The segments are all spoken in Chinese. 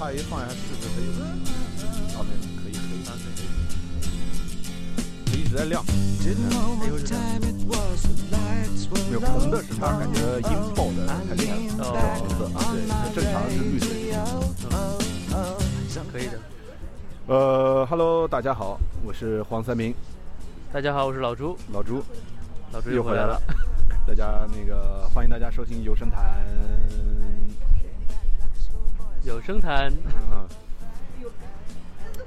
话一放下试试，它有哦，对，可以可以，可以，它一直在亮。哎呦，这没有红的是它感觉引爆的太厉害了，哦红色，对，它正常是绿色。可以的。呃，Hello，大家好，我是黄三明，大家好，我是老朱，老朱老朱又回来了回来了。。大家那个欢迎大家收听游声谈有声谈，啊。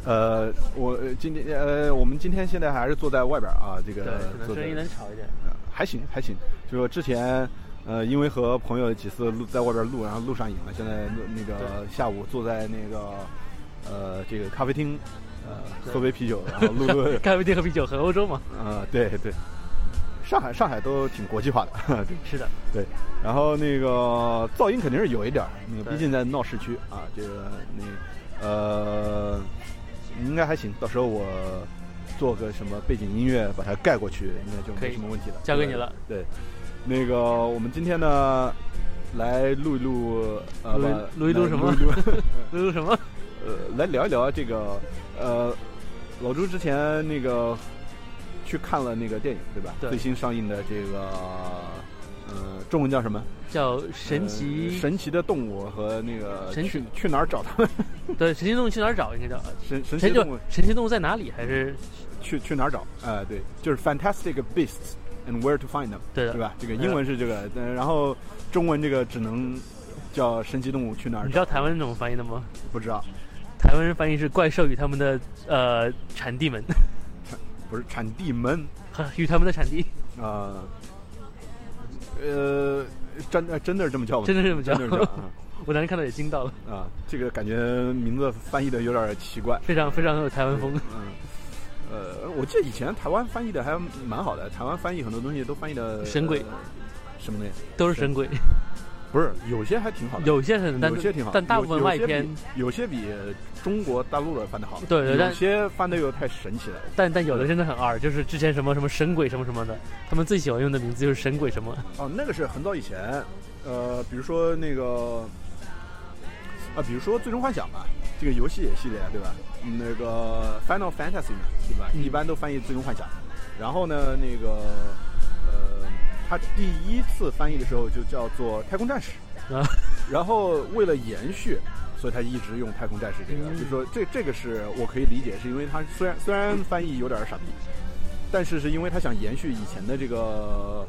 呃，我呃今天呃，我们今天现在还是坐在外边啊，这，个可能声音能吵一点。呃还行还行，就说之前呃，因为和朋友几次录在外边录，然后录上瘾了，现在那个下午坐在那个呃这个咖啡厅，呃喝杯啤酒，然后录录 咖啡厅喝啤酒，很欧洲嘛。呃对对，上海上海都挺国际化的，对。是的，对，然后那个噪音肯定是有一点儿，那个毕竟在闹市区啊，这个那呃应该还行，到时候我做个什么背景音乐把它盖过去，应该就没什么问题了。交给你了。对，那个我们今天呢来录一录呃录一录一录什么？录一录。录什么？呃来聊一聊这个呃老朱之前那个去看了那个电影对吧？对最新上映的这个呃中文叫什么？叫神奇呃神奇的动物和那个神去去哪儿找他们？对神奇动物去哪儿找？应该叫 神神奇动物神奇动物在哪里？还是去去哪儿找？哎、对，就是 Fantastic Beasts and Where to Find Them，对的对吧？这个英文是这个，呃然后中文这个只能叫神奇动物去哪儿你知道？台湾是怎么翻译的吗？不知道，台湾人翻译是怪兽与他们的呃产地们，不是产地门 与他们的产地，啊。呃，真呃真的是这么叫吗？真的是这么叫真的是这样 我当时看到也惊到了，啊啊！这个感觉名字翻译的有点奇怪。非常非常有台湾风。嗯，呃，我记得以前台湾翻译的还蛮好的，台湾翻译很多东西都翻译的神鬼什么东西？都是神鬼，不是，有些还挺好的，有些很，但有些挺好，但大部分外篇，有些比中国大陆的翻的好，有对对有些翻的又太神奇了。但但有的真的很二，就是之前什么什么神鬼什么什么的，他们最喜欢用的名字就是神鬼什么。哦，那个是很早以前，呃，比如说那个，啊，比如说《最终幻想》吧，这个游戏系列对吧？嗯那个 Final Fantasy 嘛，对吧？嗯一般都翻译《最终幻想》，然后呢，那个，呃，它第一次翻译的时候就叫做《太空战士》，啊，然后为了延续，所以他一直用太空战士这个，嗯。就是说这这个是我可以理解，是因为他虽然虽然翻译有点傻逼，但是是因为他想延续以前的这个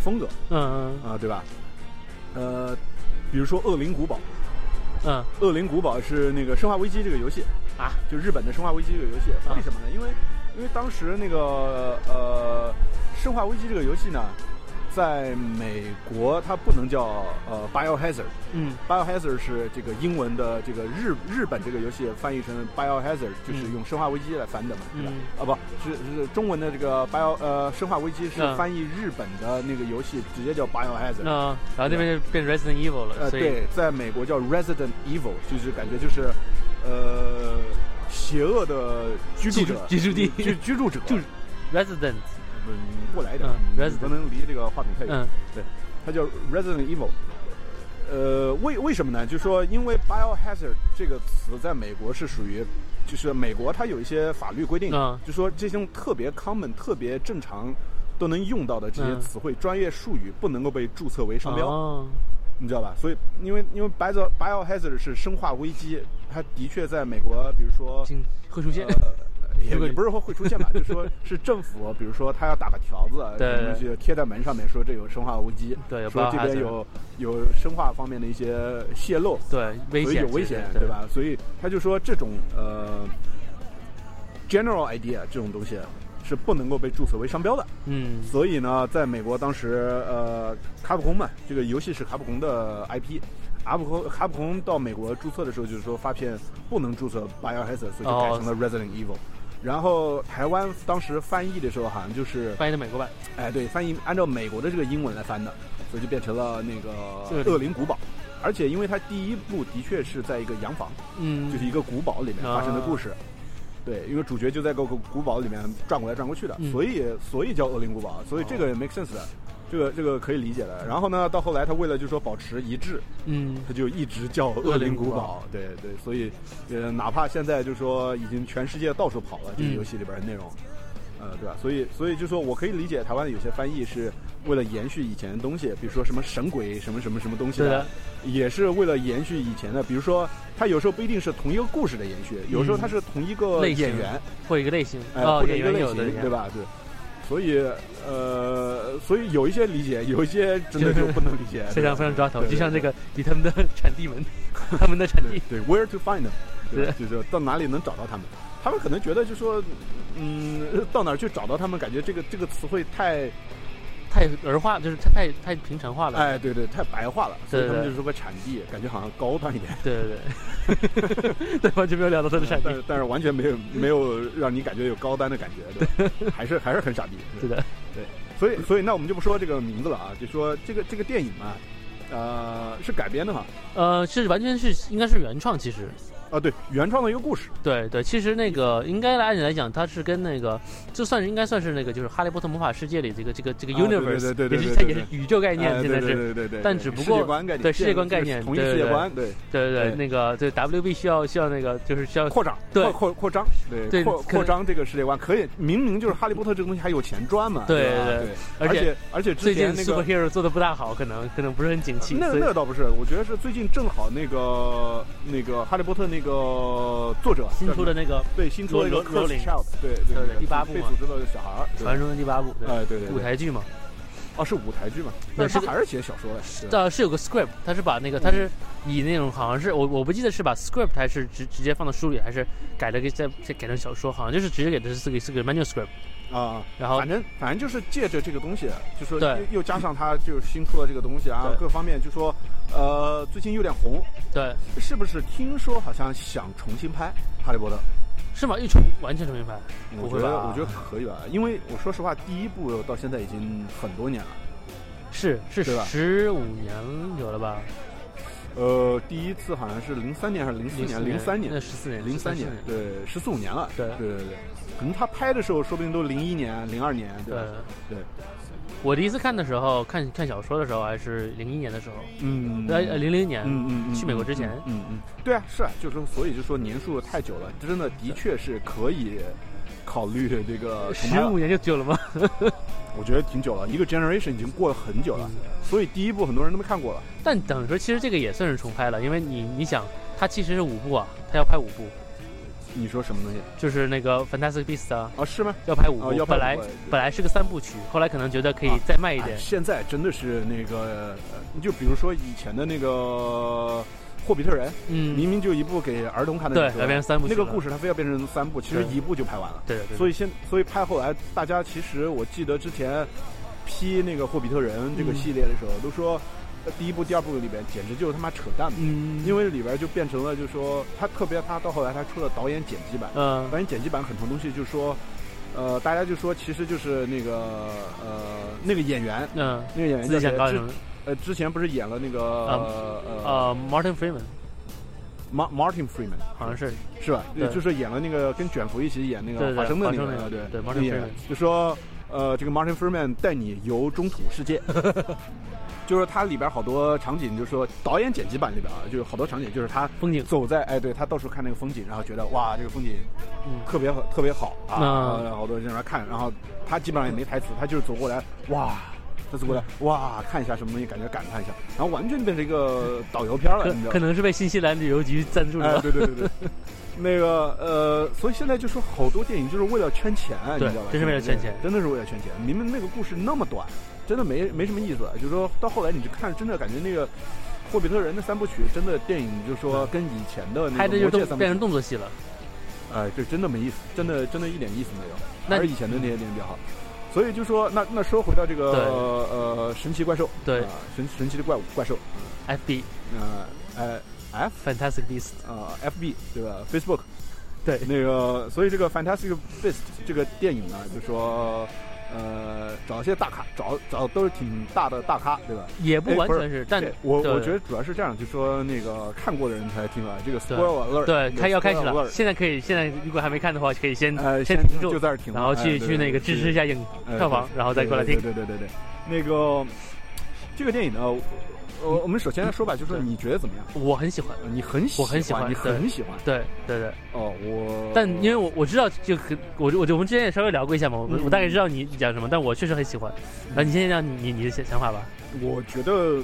风格。嗯啊、对吧？呃，比如说《恶灵古堡》，嗯《恶灵古堡》是那个《生化危机》这个游戏，啊，就日本的《生化危机》这个游戏，啊。为什么呢？因为因为当时那个呃《生化危机》这个游戏呢，在美国它不能叫呃 Biohazard。嗯 Biohazard 是这个英文的这个日日本这个游戏翻译成 Biohazard，就是嗯用生化危机来翻的嘛，对吧？嗯啊不是是中文的这个 Bio 呃生化危机是嗯翻译日本的那个游戏直接叫 Biohazard。那然后那边就变 Resident Evil 了，呃，对，在美国叫 Resident Evil，就是感觉就是呃邪恶的居住者，居住地居居住者，就是 Resident 嗯，过来一点，嗯不能离这个话筒太远。嗯它叫 Resident Evil。呃，为为什么呢？就是说，因为 biohazard 这个词在美国是属于，就是美国它有一些法律规定，嗯就说这种特别 common、特别正常都能用到的这些嗯词汇、专业术语不能够被注册为商标，哦你知道吧？所以，因为因为 bio biohazard 是生化危机，它的确在美国，比如说会出现呃，也也不是说会出现吧，就是说是政府，比如说他要打个条子，对什么东西贴在门上面，说这有生化危机，对说这边有有生化方面的一些泄露，对危所以险有危险，对对？吧？所以他就说这种呃 general idea 这种东西是不能够被注册为商标的。嗯所以呢，在美国当时，呃，卡普空嘛，这个游戏是卡普空的 IP，卡普空卡普空到美国注册的时候，就是说发片不能注册 Biohazard，所以就改成了 Resident Evil。然后台湾当时翻译的时候，好像就是，翻译的美国版，哎，对，翻译按照美国的这个英文来翻的，所以就变成了那个恶灵古堡。而且因为它第一部的确是在一个洋房，嗯，就是一个古堡里面发生的故事。对，因为主角就在个古堡里面转过来转过去的，嗯所以所以叫恶灵古堡，所以这个也 make sense 的。这个这个可以理解的。然后呢，到后来他为了就说保持一致，嗯，他就一直叫恶灵古堡。对对，所以呃，哪怕现在就说已经全世界到处跑了这个游戏里边的内容，呃，对吧？所以所以就说我可以理解台湾的有些翻译是为了延续以前的东西，比如说什么神鬼什么什么什么东西的，也是为了延续以前的。比如说，它有时候不一定是同一个故事的延续，有时候它是同一个演员或一个类型，哎，或者一个类型，对吧？对。所以，呃，所以有一些理解，有一些真的就不能理解，非常非常抓头。就像这个以他们的产地们，他们的产地，对，where to find them，对，就是到哪里能找到他们。他们可能觉得就说，嗯，到哪儿去找到他们？感觉这个这个词汇太。太儿化，就是太太太平常化了。哎，对对，太白话了，所以他们就说个产地，感觉好像高端一点。对 对对，对，完全 没有聊到他的产地，但是完全没有没有让你感觉有高端的感觉，对，还是还是很傻逼。是的，对，所以所以那我们就不说这个名字了啊，就说这个这个电影嘛，呃，是改编的嘛？呃，是完全是应该是原创，其实。啊，对，原创的一个故事。对对，其实那个应该按理来讲，它是跟那个，就算是应该算是那个，就是《哈利波特魔法世界》里这个这个这个 universe，对对对，也是它也是宇宙概念，现在是，对对对，但只不过对世界观概念，同一世界观，对。对对对，那个对 WB 需要需要那个就是需要扩张，对。扩扩张，对扩扩张这个世界观，可以明明就是《哈利波特》这个东西还有钱赚嘛，对对对，而且而且最近 superhero 做的不大好，可能可能不是很景气。那那倒不是，我觉得是最近正好那个那个《哈利波特》那个。作者新出的那个对新出的一个 Child，对对对，第八部被组织的小孩儿，传说的第八部，哎对对，舞台剧嘛，哦是舞台剧嘛，但是还是写小说的，呃是。有个 script，他是把那个他是以那种好像是我我不记得是把 script 还是直直接放到书里，还是改了个再再改成小说，好像就是直接给的是四个四个 manuscript。啊，然后反正反正就是借着这个东西，就说对，又加上他就是新出了这个东西啊，各方面就说，呃，最近有点红，对，是不是？听说好像想重新拍《哈利波特》，是吗？一重完全重新拍？我觉得我觉得可以吧，因为我说实话，第一部到现在已经很多年了，是是十五年有了吧？呃，第一次好像是零三年还是零四年？零三年，那十四年，零三年，对，十四五年了，对对对对。可能他拍的时候，说不定都零一年、零二年，对对。我第一次看的时候，看看小说的时候，还是零一年的时候，嗯，呃，零零年，嗯嗯，去美国之前，嗯嗯，对啊，是啊，就是说，所以就说年数太久了，真的的确是可以考虑这个。十五年就久了吗？我觉得挺久了，一个 generation 已经过了很久了，所以第一部很多人都没看过了。但等于说，其实这个也算是重拍了，因为你你想，它其实是五部啊，它要拍五部。你说什么东西？就是那个 Fantastic Beasts 啊？啊，是吗？要拍五部，要本来本来是个三部曲，后来可能觉得可以再卖一点。现在真的是那个，就比如说以前的那个霍比特人，嗯，明明就一部给儿童看的，对，要变成三部，那个故事它非要变成三部，其实一部就拍完了。对对。所以现所以拍后来，大家其实我记得之前批那个霍比特人这个系列的时候，都说。第一部、第二部里边简直就是他妈扯淡嘛！嗯，因为里边就变成了，就是说他特别，他到后来他出了导演剪辑版，嗯，导演剪辑版很多东西就是说，呃，大家就说其实就是那个呃那个演员，嗯，那个演员叫谁？呃，之前不是演了那个呃呃 Martin Freeman，Martin Martin Freeman 好像是。是吧？对。就是演了那个跟卷福一起演那个华生的那个，对对，Martin Freeman，就说呃这个 Martin Freeman 带你游中土世界。就是它里边好多场景，就是说导演剪辑版里边啊，就是好多场景，就是他风景。走在哎，对他到处看那个风景，然后觉得哇，这个风景嗯。特别特别好啊，好多人在那看，然后他基本上也没台词，他就是走过来哇，他走过来哇，看一下什么东西，感觉感叹一下，然后完全变成一个导游片了，你知道可能是被新西兰旅游局赞助的，对对对对，那个呃，所以现在就说好多电影就是为了圈钱，你知道吧？真是为了圈钱，真的是为了圈钱。明明那个故事那么短。真的没没什么意思，就是说到后来你就看，真的感觉那个《霍比特人》的三部曲，真的电影就是说跟以前的那个《魔戒》变成动作戏了。哎，这真的没意思，真的真的一点意思没有，还是以前的那些电影比较好。所以就说，那那说回到这个呃神奇怪兽，对，神神奇的怪物怪兽，F B，呃呃 F Fantastic Beast，啊 F B 对吧？Facebook，对，那个所以这个 Fantastic Beast 这个电影呢，就说。呃，找一些大咖，找找都是挺大的大咖，对吧？也不完全是，但我我觉得主要是这样，就说那个看过的人才听出来，这个对开要开始了，现在可以，现在如果还没看的话，可以先呃，先停住就，在这儿停，然后去去那个支持一下影呃票房，然后再过来听。对对对对对，那个这个电影呢，我我们首先来说吧，就是你觉得怎么样？我很喜欢，呃你很喜我很喜欢你很喜欢对对对。哦，我但因为我我知道，就可我我就我们之前也稍微聊过一下嘛，我嗯我大概知道你讲什么，但我确实很喜欢。然后你先讲你你你的想想法吧。我觉得，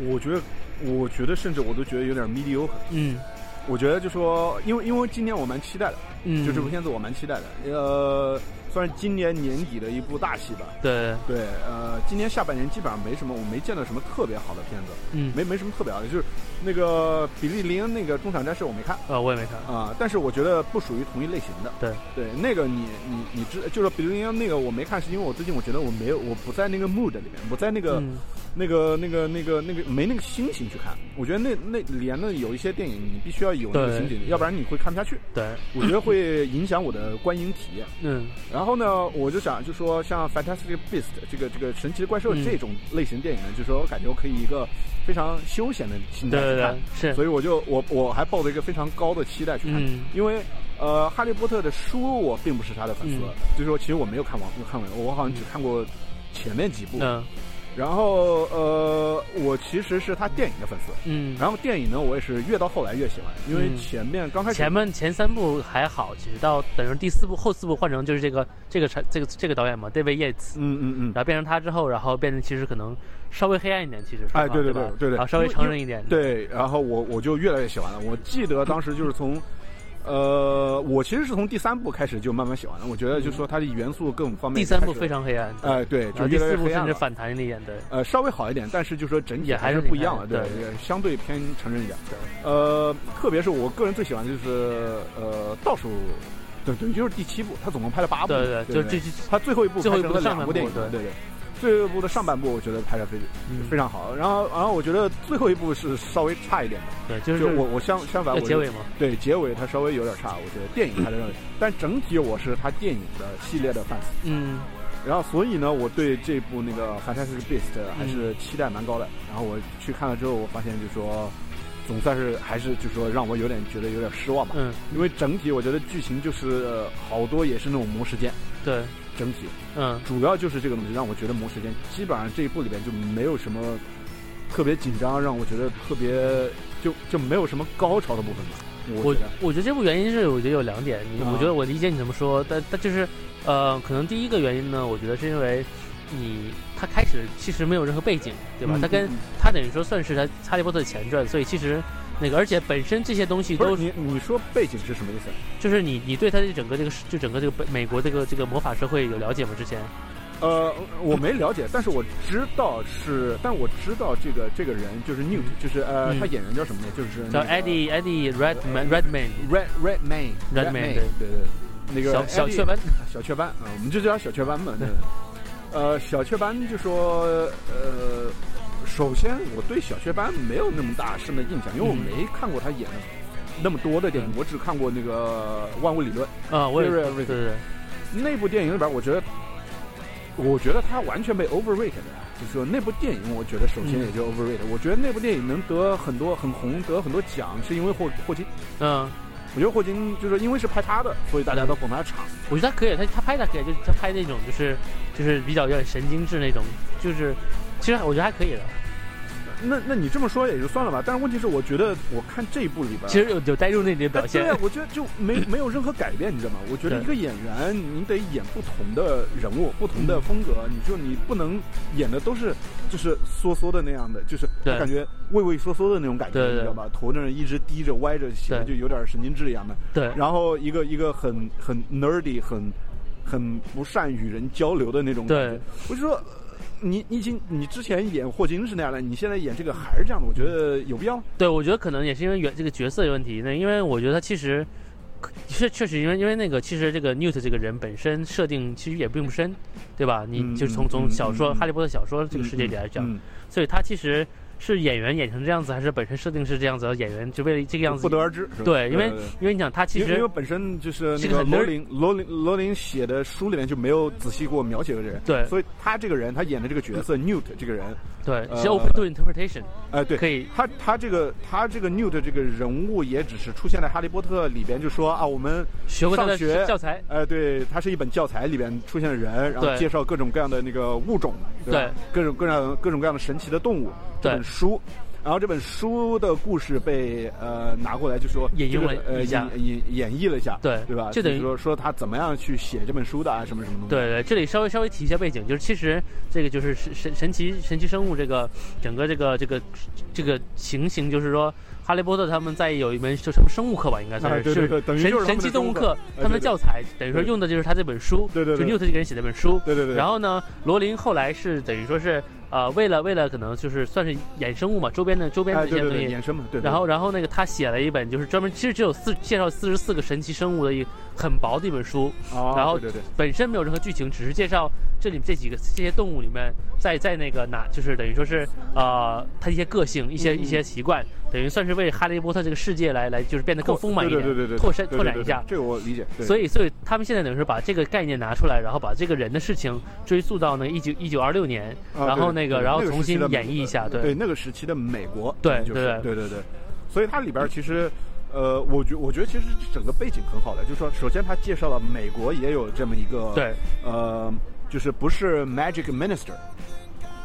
我觉得，我觉得，甚至我都觉得有点 mediocre。嗯我觉得就说，因为因为今年我蛮期待的，嗯，就这部片子我蛮期待的。呃，算是今年年底的一部大戏吧。对，对，呃，今年下半年基本上没什么，我没见到什么特别好的片子，嗯，没没什么特别好的，就是那个比利林恩那个中场战士我没看呃，我也没看。啊、但是我觉得不属于同一类型的。对对，那个你你你知，就是比利林恩那个我没看，是因为我最近我觉得我没有，我不在那个 mood 里面，我在那个。嗯那个、那个、那个、那个没那个心情去看。我觉得那那里面的有一些电影，你必须要有那个心情，要不然你会看不下去。对，我觉得会影响我的观影体验。嗯。然后呢，我就想，就说像《Fantastic Beast》这个这个神奇的怪兽嗯。这种类型电影呢，就是说我感觉我可以一个非常休闲的心态去看。对对对，，是，所以我就我我还抱着一个非常高的期待去看，嗯。因为呃，哈利波特的书我并不是他的粉丝，嗯。就是说其实我没有看完看完，我好像只看过前面几部。嗯然后呃，我其实是他电影的粉丝。嗯。然后电影呢，我也是越到后来越喜欢，因为嗯前面刚开始前面前三部还好，其实到等于第四部后四部换成就是这个这个这个这个导演嘛，David Yates，嗯嗯嗯然，后变成他之后，然后变成其实可能稍微黑暗一点，其实说哎对对对对对然后稍微成人一点，对，然后我我就越来越喜欢了。我记得当时就是从，呃，我其实是从第三部开始就慢慢喜欢了。我觉得就是说它的元素各方面，第三部非，常黑暗，哎、对，就越来越四部甚至。反弹一点，对，呃，稍微好一点，但是就说整体还是是不一样了，对，也相对偏成人一点。呃，特别是我个人最喜欢的就是呃倒数，对对，就是第七部，他总共拍了八部，对对对，就这这他最后一部最后一部两部电影，对对对。最后一部的上半部我觉得拍的非嗯非常好，然后然后我觉得最后一部是稍微差一点的，对，就就是我我相相反，我结尾嘛，对结尾它稍微有点差，我觉得电影拍的认为，但整体我是它电影的系列的 fans，嗯然后所以呢，我对这部那个《Fantastic Beast》还是期待蛮高的。然后我去看了之后，我发现就说，总算是还是就说让我有点觉得有点失望吧，嗯，因为整体我觉得剧情就是、呃好多也是那种磨时间，对，整体嗯主要就是这个东西让我觉得磨时间，基本上这一部里边就没有什么特别紧张，让我觉得特别就就没有什么高潮的部分吧。我我觉得，我觉得这部原因是我觉得有两点，我觉得我理解你怎么说，但但就是呃，可能第一个原因呢，我觉得是因为你他开始其实没有任何背景，对吧？嗯他跟他等于说算是他哈利波特的前传，所以其实那个而且本身这些东西都是你你说背景是什么意思？就是你你对他的整个这个就整个这个北美国这个这个魔法社会有了解吗？之前呃，我没了解，但是我知道是，但我知道这个这个人就是 Newt，、就是呃，嗯他演员叫什么呢？就是叫那个 Eddie Eddie Redman Redman Red Red Man Redmayne，对对对，那个小雀斑，小雀斑啊、我们就叫他小雀斑嘛。对，呃，小雀斑就说呃，首先我对小雀斑没有那么大深的印象，因为我嗯没看过他演的那么多的电影，我只看过那个《万物理论》啊，我也对对，那部电影里边，我觉得。我觉得他完全被 overrated 的，就是说那部电影，我觉得首先嗯也就 overrated、我觉得那部电影能得很多很红，得很多奖，是因为霍霍金。嗯，我觉得霍金就是因为是拍他的，所以大家都捧他场。我觉得他可以，他他拍的可以，就是他拍那种就是就是比较有点神经质那种，就是其实我觉得还可以的。那那你这么说也就算了吧，但是问题是，我觉得我看这一部里边，其实有有带入那点表现对，啊，我觉得就没没有任何改变，你知道吗？我觉得一个演员，你得演不同的人物，不同的风格，你就你不能演的都是就是缩缩的那样的，就是对感觉畏畏缩缩的那种感觉，你知道吧？头那一直低着歪着，显得就有点神经质一样的。对，然后一个一个很很 nerdy，很很不善与人交流的那种感觉对。我就说，呃你你已经你之前演霍金是那样的，你现在演这个还是这样的，我觉得有必要吗？对，我觉得可能也是因为原这个角色的问题。那因为我觉得他其实确确实因为因为那个其实这个 Newt 这个人本身设定其实也并不深，对吧？你嗯就是从从小说嗯《哈利波特》小说这个世界里来讲，嗯所以他其实是演员演成这样子，还是本身设定是这样子？演员就为了这个样子不得而知。对，因为因为你想他其实因为本身就是那个罗琳罗琳罗琳写的书里面就没有仔细给我描写这人，对所以他这个人他演的这个角色 Newt 这个人，对呃是 open to interpretation，哎、对，可以他他这个他这个 Newt 这个人物也只是出现在《哈利波特》里边，就说啊，我们学过他学教材。哎、对，他是一本教材里边出现的人，然后介绍各种各样的那个物种，对？各种各样各种各样的神奇的动物。这对本书，然后这本书的故事被呃拿过来，就说引用了呃演演演绎了一下，对对吧？就等于说说他怎么样去写这本书的啊，什么什么东西。对对，这里稍微稍微提一下背景，就是其实这个就是神神神奇神奇生物这个整个这个这个这个情形，就是说哈利波特他们在有一门就什么生物课吧，应该算是就是他们的神奇动物课课，他们的哎对对教材等于说用的就是他这本书，对对对就 Newt 这个人写的本书，对对对。然后呢，罗琳后来是等于说是呃为了为了可能就是算是衍生物嘛，周边的周边哎，的这些东西对对对，衍生嘛，对。对然后，然后那个他写了一本，就是专门其实只有四介绍四十四个神奇生物的一很薄的一本书，哦，然后对对对，本身没有任何剧情，只是介绍这里这几个这些动物里面，在在那个哪就是等于说是呃它一些个性、一些一些习惯，等于算是为哈利波特这个世界来来就是变得更丰满一点，对对对对对，拓展对对对拓展一下。这个我理解。所以，所以他们现在等于是把这个概念拿出来，然后把这个人的事情追溯到那一九一九二六年，啊然后那个，然后重新的演绎一下，对对那个时期的美国，对就是对对对对，所以它里边其实。呃，我觉我觉得其实整个背景很好的，就是说，首先他介绍了美国也有这么一个，对呃，就是不是 Magic Minister，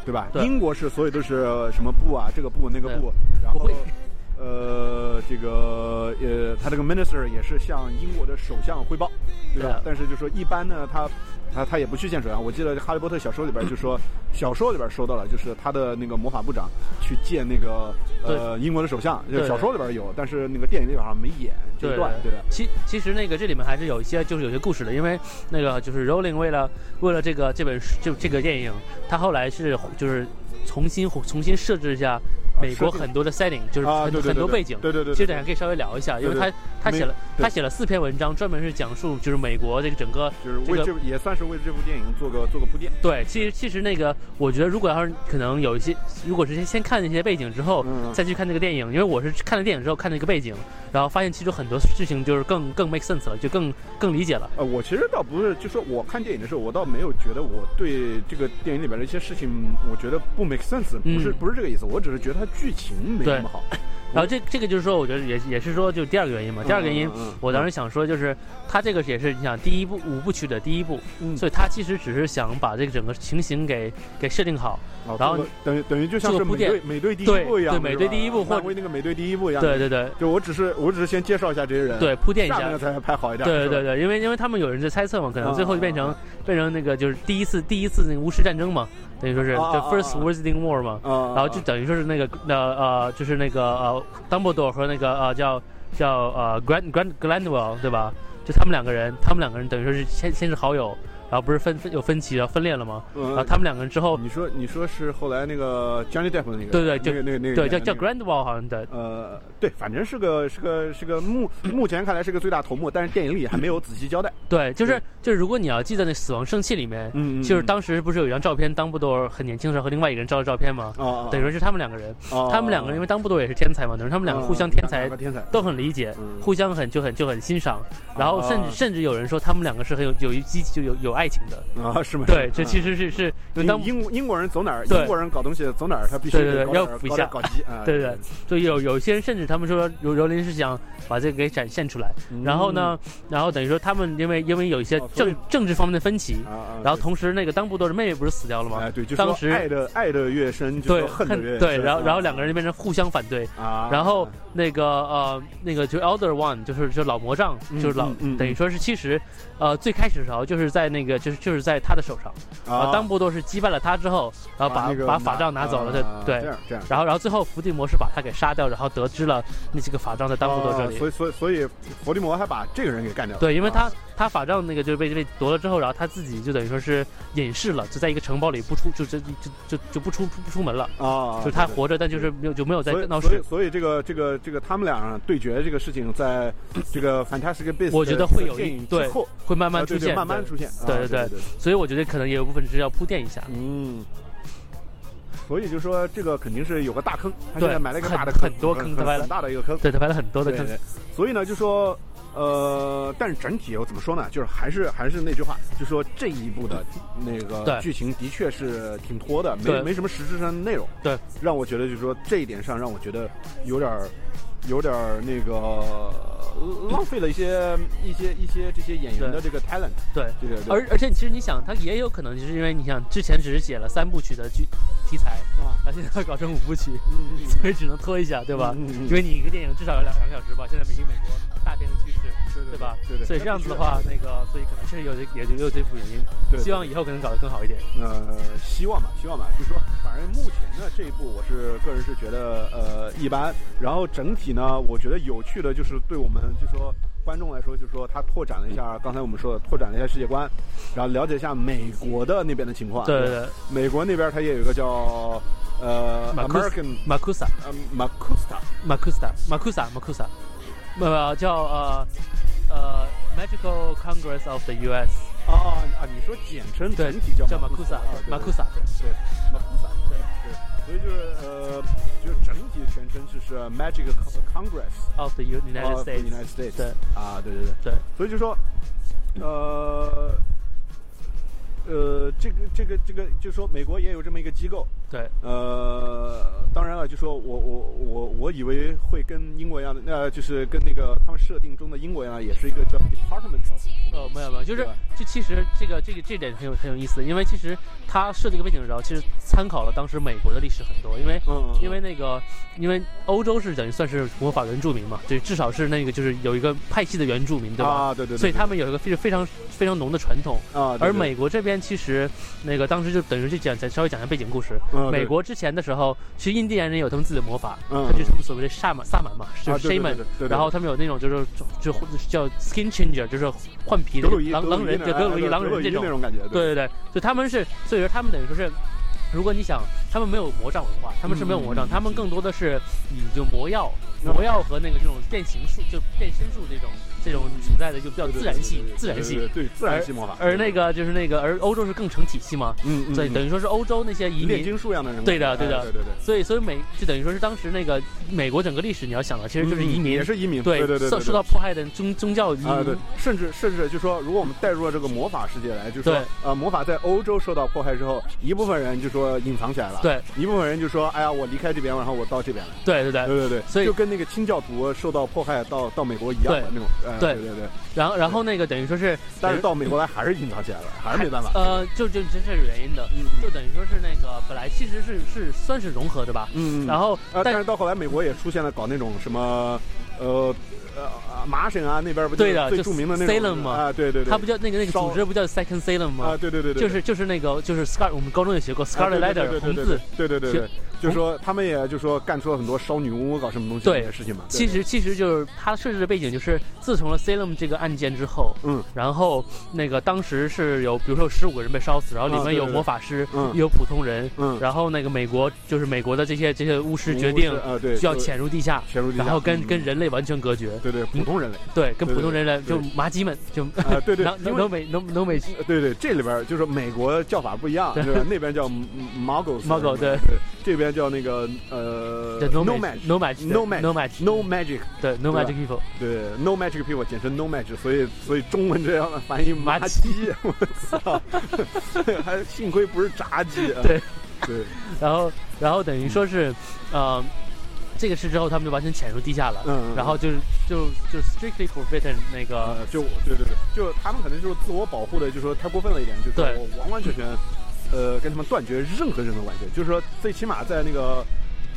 对吧？对英国是所有都是什么部啊，这个部那个部，然后呃，这个呃，他这个 Minister 也是向英国的首相汇报，对吧？但是就说一般呢，他他他也不去见首相。我记得《哈利波特》小说里边就说，小说里边说到了，就是他的那个魔法部长去见那个呃英国的首相，就小说里边有，但是那个电影里边好像没演这一段，对的。其其实那个这里面还是有一些就是有些故事的，因为那个就是 Rowling 为了为了这个这本书就这个电影，他后来是就是重新重新设置一下美国很多的 setting，就是啊，很很多背景。对对对，其实等下可以稍微聊一下，因为他他写了他写了四篇文章，专门是讲述就是美国这个整个就是为这这也算是为这部电影做个做个铺垫。对，其实其实那个我觉得如果要是可能有一些，如果是先先看那些背景之后，嗯再去看那个电影，因为我是看了电影之后看了一个背景，然后发现其实很多事情就是更更 make sense 了，就更更理解了。呃，我其实倒不是，就说我看电影的时候，我倒没有觉得我对这个电影里边的一些事情，我觉得不 make sense，不是、嗯不是这个意思，我只是觉得它剧情没对那么好。然后这这个就是说，我觉得也也是说，就第二个原因嘛。第二个原因我当时想说，就是他这个也是你想第一部五部曲的第一部，嗯所以他其实只是想把这个整个情形给给设定好。哦然后等于等于就像是美队美队第一部一样，对美队第一部或者那个美队第一部一样。对，对对就我只是我只是先介绍一下这些人，对，铺垫一下拍好一点。对对对，因为因为他们有人在猜测嘛，可能最后就变成啊变成那个就是第一次第一次那个巫师战争嘛，等于说是啊啊就啊 First 啊 Wizarding War 嘛，啊，然后就等于说是那个那呃就是那个呃 Dumbledore 和那个呃叫叫呃 Grand Grand Glandwell 对吧？就他们两个人，他们两个人等于说是先先是好友，然后不是分分有分歧，然后分裂了吗？嗯然后他们两个人之后，你说你说是后来那个 Johnny Depp 的那个，对对就那个那个对叫叫演的那个 Grandwell 好像的，呃，对，反正是个是个是个目目前看来是个最大头目，但是电影里还没有仔细交代。对，就是就是如果你要记得那死亡圣器里面，嗯就是当时不是有一张照片，当布多尔很年轻的时候和另外一个人照的照片吗？啊，等于说是他们两个人，啊他们两个人因为当布多尔也是天才嘛，等于他们两个互相天才天才，都很理解，嗯。互相很就很就很欣赏，然后甚至啊甚至有人说他们两个是很有有一激就有有爱情的，啊，是吗？对，这其实实是是就当英英英国人走哪儿，英国人搞东西走哪儿，他必须对对要补一下搞搞基啊，对对就有有些人甚至他们说柔柔林是想把这个给展现出来，嗯。然后呢，然后等于说他们因为因为有一些哦政政治方面的分歧，然后同时那个当布多的妹妹不是死掉了吗？哎对，就当时爱的爱的越深，就对，恨对，然后然后啊两个人就变成互相反对，啊，然后那个呃那个就 Elder One 就是就老魔杖，嗯就是老嗯嗯等于说是其实呃最开始的时候就是在那个就是就是在他的手上，啊当布多是击败了他之后，然后把那个把法杖拿走了，对啊对这。样这样。然后，然后最后伏地魔是把他给杀掉，然后得知了那几个法杖在当布多这里。啊所以所以所以伏地魔还把这个人给干掉了。对，因为他啊他法杖那个就是被被夺了之后，然后他自己就等于说是隐世了，就在一个城堡里不出，就就就就就不出不出门了。啊，就是他活着，但就是没有就没有在闹事。所以所以这个这个这个他们俩对决这个事情，在 这个 Fantastic Beasts 我觉得会有电影一对会慢慢出现，慢慢出现。啊对对对对。所以我觉得可能也有部分是要铺垫一下。嗯，所以就说这个肯定是有个大坑，他现对在埋了一个大的很坑，很多坑他埋了很大的一个坑。对他埋了很多的坑，所以呢，就说，呃，但是整体我怎么说呢？就是还是还是那句话，就说这一部的那个剧情的确是挺拖的，没没什么实质上的内容。对，让我觉得就是说这一点上让我觉得有点儿有点儿那个呃浪费了一些一些一些这些演员的这个 talent。对。这个对而而且其实你想，他也有可能就是因为你想之前只是写了三部曲的剧题材，啊，现在搞成五部曲，嗯所以只能拖一下，对吧？因为你一个电影至少有两两个小时吧，现在美国美国大变的趋势，对对对吧？对对，所以这样子的话，那个所以可能确实有这也就有这副原因。对，希望以后可能搞得更好一点。呃，希望吧，希望吧，就是说，反正目前呢这一部，我是个人是觉得呃一般。然后整体呢，我觉得有趣的就是对我们就说观众来说，就是说他拓展了一下刚才我们说的拓展了一下世界观，然后了解一下美国的那边的情况。对对对美国那边它也有一个叫呃马库斯 American，Makusa 呃 Makusa，呃叫呃呃 Magical Congress of the U.S. 哦啊啊！你说简称整体叫叫 Makusa Makusa 啊对对 Makusa 对对，Makusa，对对，所以就是呃，就是整体全称就是 Magical Congress of the United States。United States。对啊，对对对，对所以就说，呃。呃，这个这个这个，就说美国也有这么一个机构，对呃，当然了，就说我我我我以为会跟英国一样的，呃，就是跟那个他们设定中的英国一样，也是一个叫 Department 呃，没有没有，就是就其实这个这个这点很有很有意思，因为其实他设这个背景的时候，其实参考了当时美国的历史很多，因为因为那个因为欧洲是等于算是魔法原住民嘛，对，至少是那个就是有一个派系的原住民，对吧？啊，对对对，所以他们有一个非非常非常浓的传统，啊，对对。而美国这边其实那个当时就等于是讲再稍微讲一下背景故事。嗯美国之前的时候，其实印第安人有他们自己的魔法，嗯。他就是他们所谓的萨满萨满嘛，就是 shaman 然后他们有那种就是就就叫 skin changer，就是换皮的狼狼人，就德鲁伊格鲁伊狼人这种那。种感觉，对。对对，就他们是，所以说他们等于说是，如果你想，他们没有魔杖文化，他们是没有魔杖，嗯他们更多的是以就魔药、魔药和那个这种变形术，就变身术这种这种存在的就比较自然系、自然系。对自然系魔法，而那个就是那个，而欧洲是更成体系嘛，嗯嗯，所以等于说是欧洲那些移民，金术一样的人，对的对的哎对对对，所以所以美就等于说是当时那个美国整个历史你要想到，其实就是移民，嗯也是移民，对对对对，受受到迫害的宗宗教移啊，对，，甚至甚至就说，如果我们带入了这个魔法世界来，就说，呃，魔法在欧洲受到迫害之后，一部分人就说隐藏起来了，，对一部分人就说，哎呀，我离开这边，然后我到这边来，对对对。对对对，所以就跟那个清教徒受到迫害到到美国一样的那种，哎对对对对，然后然后那个等于说是，但是到美国来还是隐藏起来了，还是没办法，呃，就就这是有原因的，嗯就等于说是那个本来其实是是算是融合的吧，嗯，然后呃，但但是到后来美国也出现了搞那种什么，呃呃麻省啊那边不对的就著名的那种 Salem 嘛啊，对对对，他不叫那个那个组织不叫 Second Salem 吗？啊，对对对对，就是就是那个就是 Scar，我们高中也学过啊 Scarlet Letter 对红字。对对对对就是说他们也就说干出了很多烧女巫搞什么东西对这些事情嘛。其实其实就是他设置的背景就是，自从了 Salem 这个案件之后，嗯。然后那个当时是有，比如说有十五个人被烧死，然后里面有魔法师，嗯。也有普通人，嗯，然后那个美国就是美国的这些这些巫师决定啊对，需要潜入地下，潜入地下，然后跟嗯跟人类完全隔绝，对对普通人类。对，跟普通人类对。就麻鸡们就啊对对 no 为美 no no 美呃对对，这里边就是美国叫法不一样，对。对吧？那边叫 Muggles Muggle，对这边叫那个呃对 no No magic Magic no magic 对 no magic people 对 No Magic People 简称 No Magic，所以所以中文这样的翻译麻麻鸡，我操，还幸亏不是炸鸡啊，对。对，然后然后等于说是，呃，这个事之后他们就完全潜入地下了，嗯，嗯然后就是就就 strictly forbidden 那个呃，就对对对，就他们可能就是自我保护的，就是说太过分了一点，就是我完完全全，呃，跟他们断绝任何任何关系，就是说最起码在那个。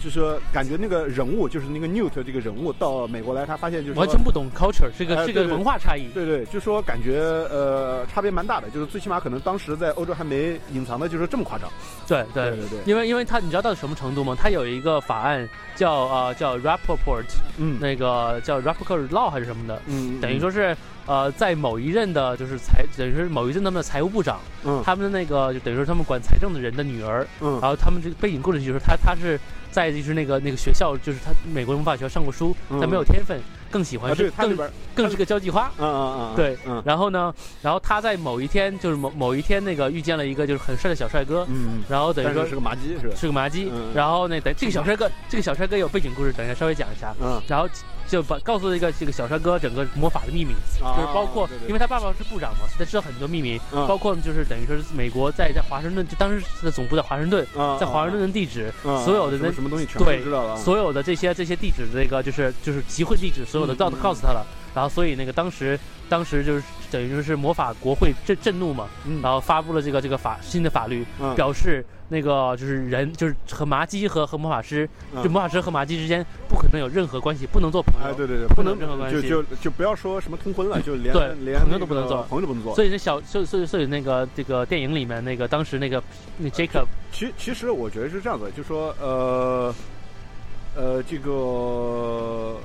就是说，感觉那个人物，就是那个 Newt 这个人物到美国来，他发现就是说完全不懂 culture，这个这个文化差异。对对，就说感觉呃差别蛮大的，就是最起码可能当时在欧洲还没隐藏的，就是这么夸张。对对对对对因为因为他你知道到什么程度吗？他有一个法案叫呃叫 Rappaport，嗯那个叫 Rappaport Law 还是什么的，嗯，等于说是呃在某一任的就是财等于是某一任他们的财务部长，嗯。他们的那个就等于说他们管财政的人的女儿，嗯。然后他们这个背景故事就是他他是在就是那个那个学校就是他美国文法学校上过书，嗯。但没有天分，更喜欢啊，是更更是个交际花。嗯嗯嗯，对嗯。然后呢，然后他在某一天就是某某一天那个遇见了一个就是很帅的小帅哥，嗯，然后等于说是是个麻鸡是吧？是个麻鸡，嗯然后那等这个小帅哥这个小帅哥有背景故事，等一下稍微讲一下。嗯，然后就把告诉了一个这个小帅哥整个魔法的秘密，就是包括，因为他爸爸是部长嘛，所以他知道很多秘密，嗯。包括就是等于说是美国在在华盛顿，就当时的总部在华盛顿，为在华盛顿的地址，嗯所有的那什么东西全都知道了。啊，所有的这些这些地址的这个就是就是集会地址，所有的嗯都都告诉他了。然后所以那个当时当时就是等于就是魔法国会震震怒嘛，嗯然后发布了这个这个法新的法律，嗯表示那个就是人就是和麻鸡和和魔法师，嗯就魔法师和麻鸡之间不可能有任何关系，不能做朋友。哎，对对对，不不能能任何关系就就就不要说什么通婚了，就连对连朋友都不能做朋友都不能做。所以那小，所以所以所以那个这个电影里面那个当时那个那 Jacob 其其实我觉得是这样子，就说呃呃这个。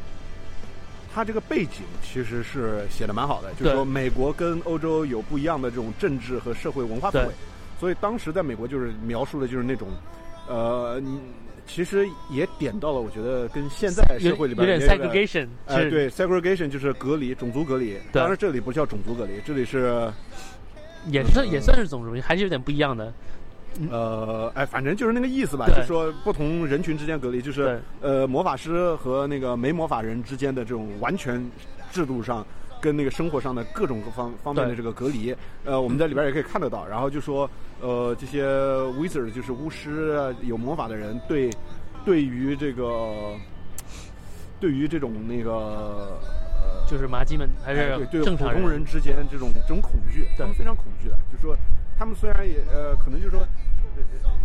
他这个背景其实是写的蛮好的，就是说美国跟欧洲有不一样的这种政治和社会文化氛围，所以当时在美国就是描述的就是那种，呃，你其实也点到了，我觉得跟现在社会里边有点 segregation，哎，是对，segregation 就是隔离，种族隔离。当然这里不叫种族隔离，这里是也是也算是种族，还是有点不一样的。呃，哎，反正就是那个意思吧，对就说不同人群之间隔离，就是呃，魔法师和那个没魔法人之间的这种完全制度上。跟那个生活上的各种各方方面的这个隔离，呃，我们在里边也可以看得到。然后就说，呃，这些 wizard 就是巫师啊有魔法的人，对，对于这个，对于这种那个，呃，就是麻鸡们还哎是对对正常普通人之间这种这种恐惧，他们非常恐惧的，就说他们虽然也呃，可能就是说，呃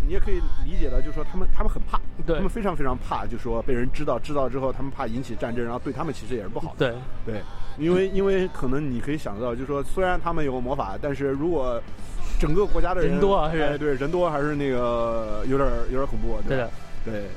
你也可以理解的，就是说他们他们很怕，对。他们非常非常怕，就说被人知道，知道之后他们怕引起战争，然后对他们其实也是不好的。对。对，因为因为可能你可以想到，就是说虽然他们有魔法，但是如果整个国家的人人多还是哎对人多还是那个有点有点恐怖，对的，对，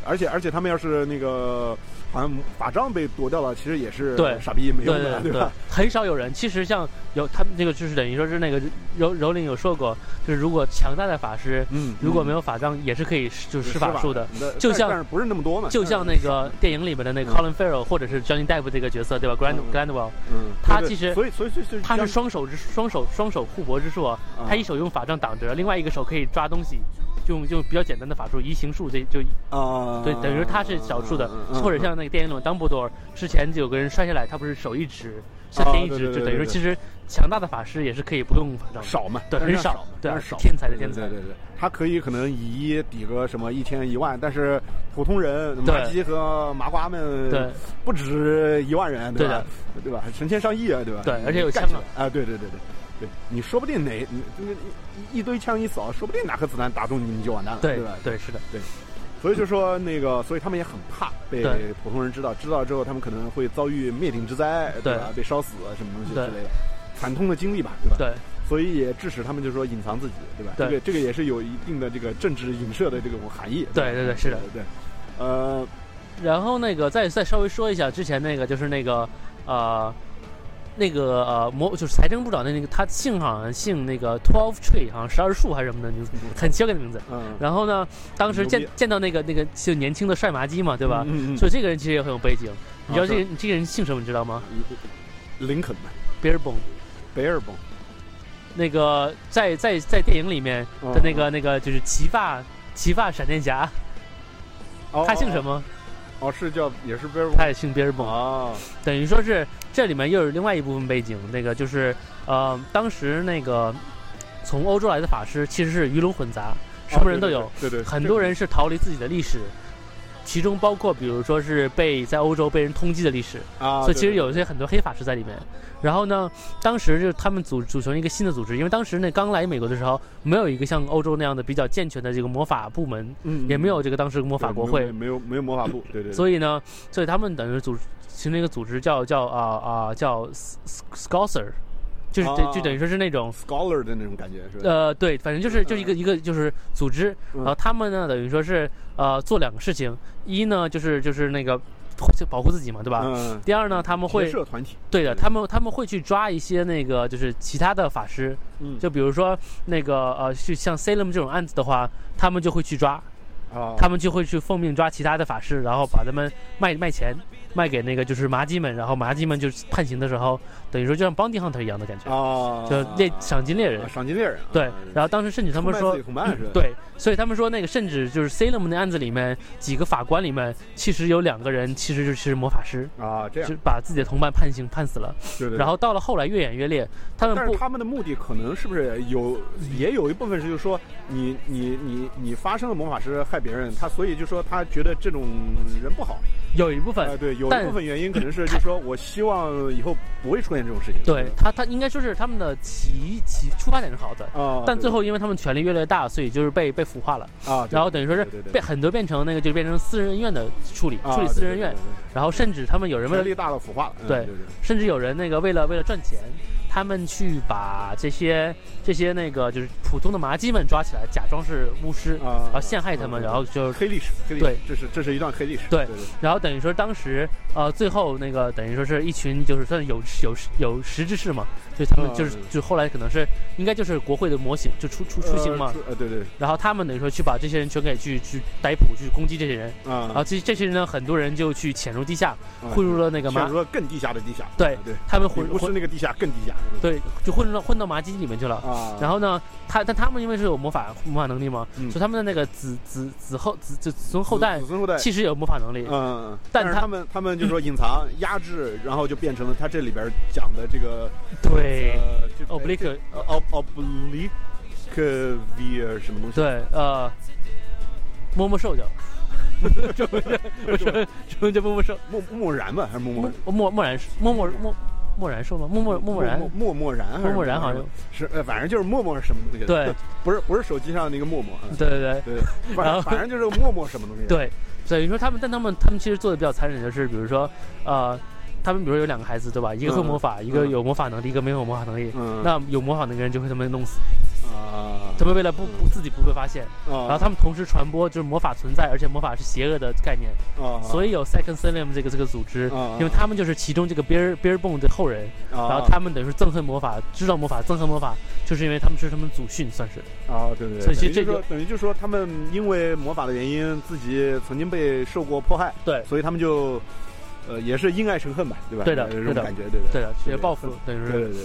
而且而且他们要是那个好像法杖被夺掉了，其实也是对傻逼没用对的，对吧？很少有人。其实像有他们这个就是等于说是那个柔柔灵有说过，就是如果强大的法师嗯，如果没有法杖，也是可以就是施法术的。那就像但但是不是那么多嘛？就像那个电影里面的那个嗯 Colin Farrell 或者是 Johnny Depp 这个角色，对吧？Grand 嗯 Grandwell，嗯，对对他其实所以所以所以他是双手之双手双手互搏之术啊，啊他一手用法杖挡着，另外一个手可以抓东西，就用就比较简单的法术移形术，这就啊，对，等于说他是少数的，或者像那个电影里面 Dumbledore 之前就有个人摔下来，他不是手一指，向啊天一指，就等于说其实强大的法师也是可以不用法杖的。少嘛，对很少对啊但是少，天才的天才对对对，他可以可能以一抵个什么一千一万，但是普通人对马鸡和麻瓜们对不止一万人，对吧？对吧？成千上亿啊，对吧？对而且有干枪啊，对对对对。对你说不定哪你这个一一堆枪一扫，说不定哪颗子弹打中你，你就完蛋了，对吧？对是的，对所以就说那个，所以他们也很怕被普通人知道，知道之后他们可能会遭遇灭顶之灾，对吧？被烧死啊什么东西之类的，惨痛的经历吧，对吧？对所以也致使他们就说隐藏自己，对吧？对这个这个也是有一定的这个政治影射的这种含义。对对对是的对，对呃，然后那个再再稍微说一下之前那个就是那个呃。那个呃魔就是财政部长的那个，他姓好像姓那个 Twelve Tree，好像十二树还是什么的，就很奇怪的名字。嗯，然后呢，当时见见到那个那个就年轻的帅麻鸡嘛，对吧？嗯嗯所以这个人其实也很有背景。你知道啊这个人这个人姓什么？你知道吗嗯林肯嘛，？Beerbone。北尔崩那个在在在电影里面的那个那个就是齐发齐发闪电侠，他姓什？么？么？哦，是叫也是贝尔他也姓 Beerbone。哦，等于说是这里面又有另外一部分背景，那个就是呃，当时那个从欧洲来的法师其实是鱼龙混杂，什么人都有，对，对很多人是逃离自己的历史，其中包括比如说是被在欧洲被人通缉的历史，啊，所以其实有一些很多黑法师在里面。然后呢，当时就他们组组成一个新的组织，因为当时那刚来美国的时候，没有一个像欧洲那样的比较健全的这个魔法部门，嗯，也没有这个当时魔法国会，没有没有魔法部，对对，所以呢，所以他们等于组形成一个组织叫叫啊啊、叫 Scholar，就是啊就等于说是那种 scholar 的那种感觉是吧？呃对，反正就是就是一个一个就是组织，嗯。然后他们呢等于说是呃做两个事情，一呢就是就是那个就保护自己嘛，对吧？嗯，第二呢，他们会团体，对的，他们他们会去抓一些那个就是其他的法师，嗯，就比如说那个呃，去像 Salem 这种案子的话，他们就会去抓，啊，他们就会去奉命抓其他的法师，然后把他们卖卖钱，卖给那个就是麻鸡们，然后麻鸡们就判刑的时候，等于说就像 bounty hunter 一样的感觉，哦，就猎赏金猎人啊。赏金猎人，对啊，然后当时甚至他们说？对，所以他们说那个甚至就是 Salem 的案子里面几个法官里面，其实有两个人其实就是魔法师，啊，这样就，把自己的同伴判刑判死了。对对。然后到了后来越演越烈，他们不但是他们的目的可能是不是有，也有一部分是就是说你你你你发生了魔法师害别人，他所以就说他觉得这种人不好，有一部分哎，对，有一部分原因可能是就是说我希望以后不会出现这种事情，对他他应该说是他们的起起出发点是好的。啊，但最后，因为他们权力越来越大，所以就是被被腐化了，然后等于说是被很多变成那个，就变成私人恩怨的处理，啊处理私人恩怨对对对，然后甚至他们有人为了，力大了腐化了，嗯对对对甚至有人那个为了为了赚钱，他们去把这些这些那个就是普通的麻鸡们抓起来，假装是巫师，啊然后陷害他们，嗯然后就黑历史，黑历史对，这是这是一段黑历史，对对对然后等于说当时呃最后那个等于说是一群就是算是有有有识之士嘛，所以他们就是嗯就后来可能是应该就是国会的模型就出出出行嘛。呃，出呃，对对。然后他们等于说去把这些人全给去去逮捕去攻击这些人，啊。然后这这些人呢很多人就去潜入地下，啊混入了那个麻潜入，了更地下的地下，对啊对，他们混不是那个地下更地下，对就混到混到麻鸡里面去了。啊，然后呢，他但他们因为是有魔法魔法能力嘛，嗯所以他们的那个子子子后子就子孙后代子孙后代，其实有魔法能力，嗯，但他是他们他们就说隐藏、压制，然后就变成了他这里边讲的这个 对呃，这 oblique 呃 ob oblique via 什么东西？对呃，摸摸兽叫，中文叫我说中文叫摸摸兽，默默然吧，还是默默默默默然默默默默然说吗？默默默默然默默默然默默然好像是呃，反正就是 默默什么东西？对，不是不是手机上那个默默，嗯对对对。对，然后反反正就是默默什么东西？对，等于说他们，但他们他们其实做的比较残忍，就是比如说，呃，他们比如说有两个孩子，对吧？一个会魔法，一个有魔法能力，一个没有魔法能力。嗯，那有魔法那个人就会他们弄死，啊，他们为了不不自己不被发现，然然后他们同时传播就是魔法存在，而且魔法是邪恶的概念，啊，所以有 Second Salem 这个这个组织，啊因为他们就是其中这个 Bear Bearbone 的后人，然然后他们等于是憎恨魔法，知道魔法，憎恨魔法，就是因为他们是他们祖训，算是。啊，对对对，所以这个等于就说等于就说他们因为魔法的原因，自己曾经被受过迫害，对。所以他们就呃也是因爱成恨吧，对吧？对的有这种感觉，对的，对的，对。也报复，等于是。对对对。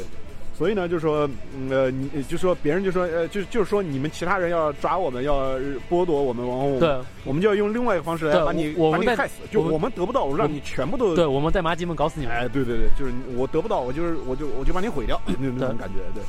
所以呢，就是说，嗯呃，你就说别人就说，呃，就就是说你们其他人要抓我们，要剥夺我们，然后我们对我们就要用另外一个方式来把你把你害死，就我们得不到，我让你全部都对，我们带麻吉们搞死你们，哎，对对对，就是我得不到，我就是我就我就把你毁掉，那那种感觉，对。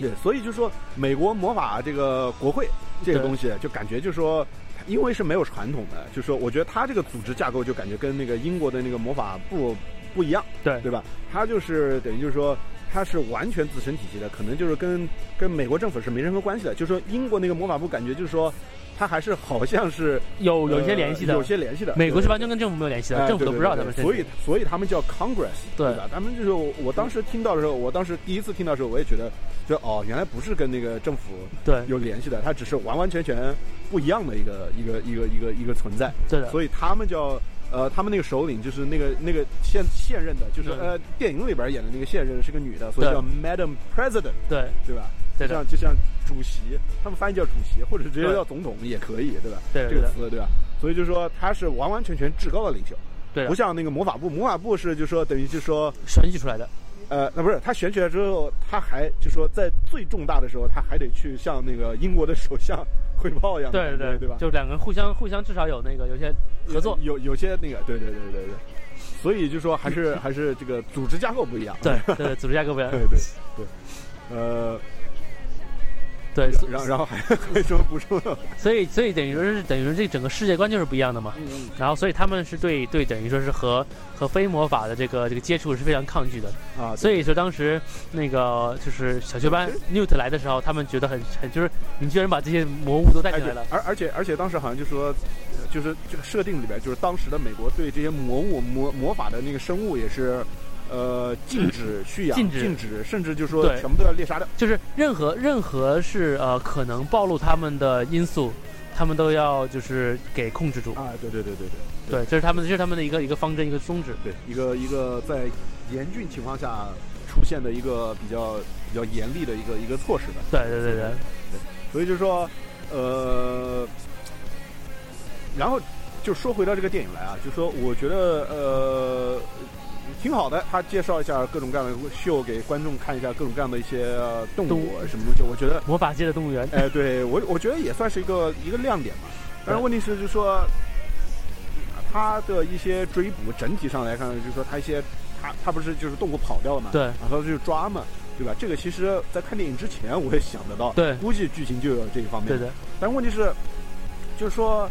对，所以就说美国魔法这个国会这个东西，就感觉就说，因为是没有传统的，就说我觉得他这个组织架构就感觉跟那个英国的那个魔法部不一样，对对吧？他就是等于就是说。它是完全自成体系的，可能就是跟跟美国政府是没任何关系的。就是说，英国那个魔法部感觉就是说，它还是好像是有有一些呃联系的，有些联系的。美国是完全跟政府没有联系的，哎政府都不知道对他们所以所以他们叫 Congress，对吧？他们就是我我当时听到的时候，我当时第一次听到的时候，我也觉得，就哦，原来不是跟那个政府对有联系的，它只是完完全全不一样的一个一个一个一个一个存在。对的，所以他们叫呃，他们那个首领就是那个那个现现任的，就是对呃电影里边演的那个现任是个女的，所以叫 Madam President，对。对吧？像就像主席，他们翻译叫主席，或者直接叫总统也可以，对吧？这个词，对吧？所以就说他是完完全全至高的领袖，对不，像那个魔法部，魔法部是就说等于就说选举出来的，呃，那不是他选举来之后，他还就说在最重大的时候，他还得去向那个英国的首相汇报一样的对对感觉对吧？就两个人互相互相至少有那个有些合作，有有些那个，对对对对对，所以就说还是还是这个组织架构不一样，对对，组织架构不一样，对对对，呃，对，然后然后还还有什么补充的？所以所以等于说是等于说这整个世界观就是不一样的嘛。然后，所以他们是对对等于说是和和非魔法的这个这个接触是非常抗拒的。啊，所以说当时那个就是小学班 Newt 来的时候，他们觉得很很就是你居然把这些魔物都带哎进来了，而而且而且当时好像就说，呃就是这个设定里边，就是当时的美国对这些魔物魔魔法的那个生物也是，呃，禁止蓄养、禁止禁止，甚至就说对全部都要猎杀掉。就是任何任何是呃可能暴露他们的因素，他们都要就是给控制住。啊，对对对对对对，这是他们这是他们的一个一个方针一个宗旨。对，一个一个在严峻情况下出现的一个比较比较严厉的一个一个措施吧。对对对对所以就是说，呃，然后就说回到这个电影来啊，就说我觉得呃挺好的，他介绍一下各种各样的秀给观众看一下各种各样的一些动物什么东西，我觉得魔法界的动物园，哎，对我我觉得也算是一个一个亮点吧。但是问题是，就是说他的一些追捕，整体上来看，就是说他一些他他不是就是动物跑掉了嘛，对然后就抓嘛，对吧？这个其实在看电影之前我也想得到，对估计剧情就有这一方面。对的，但问题是，就是说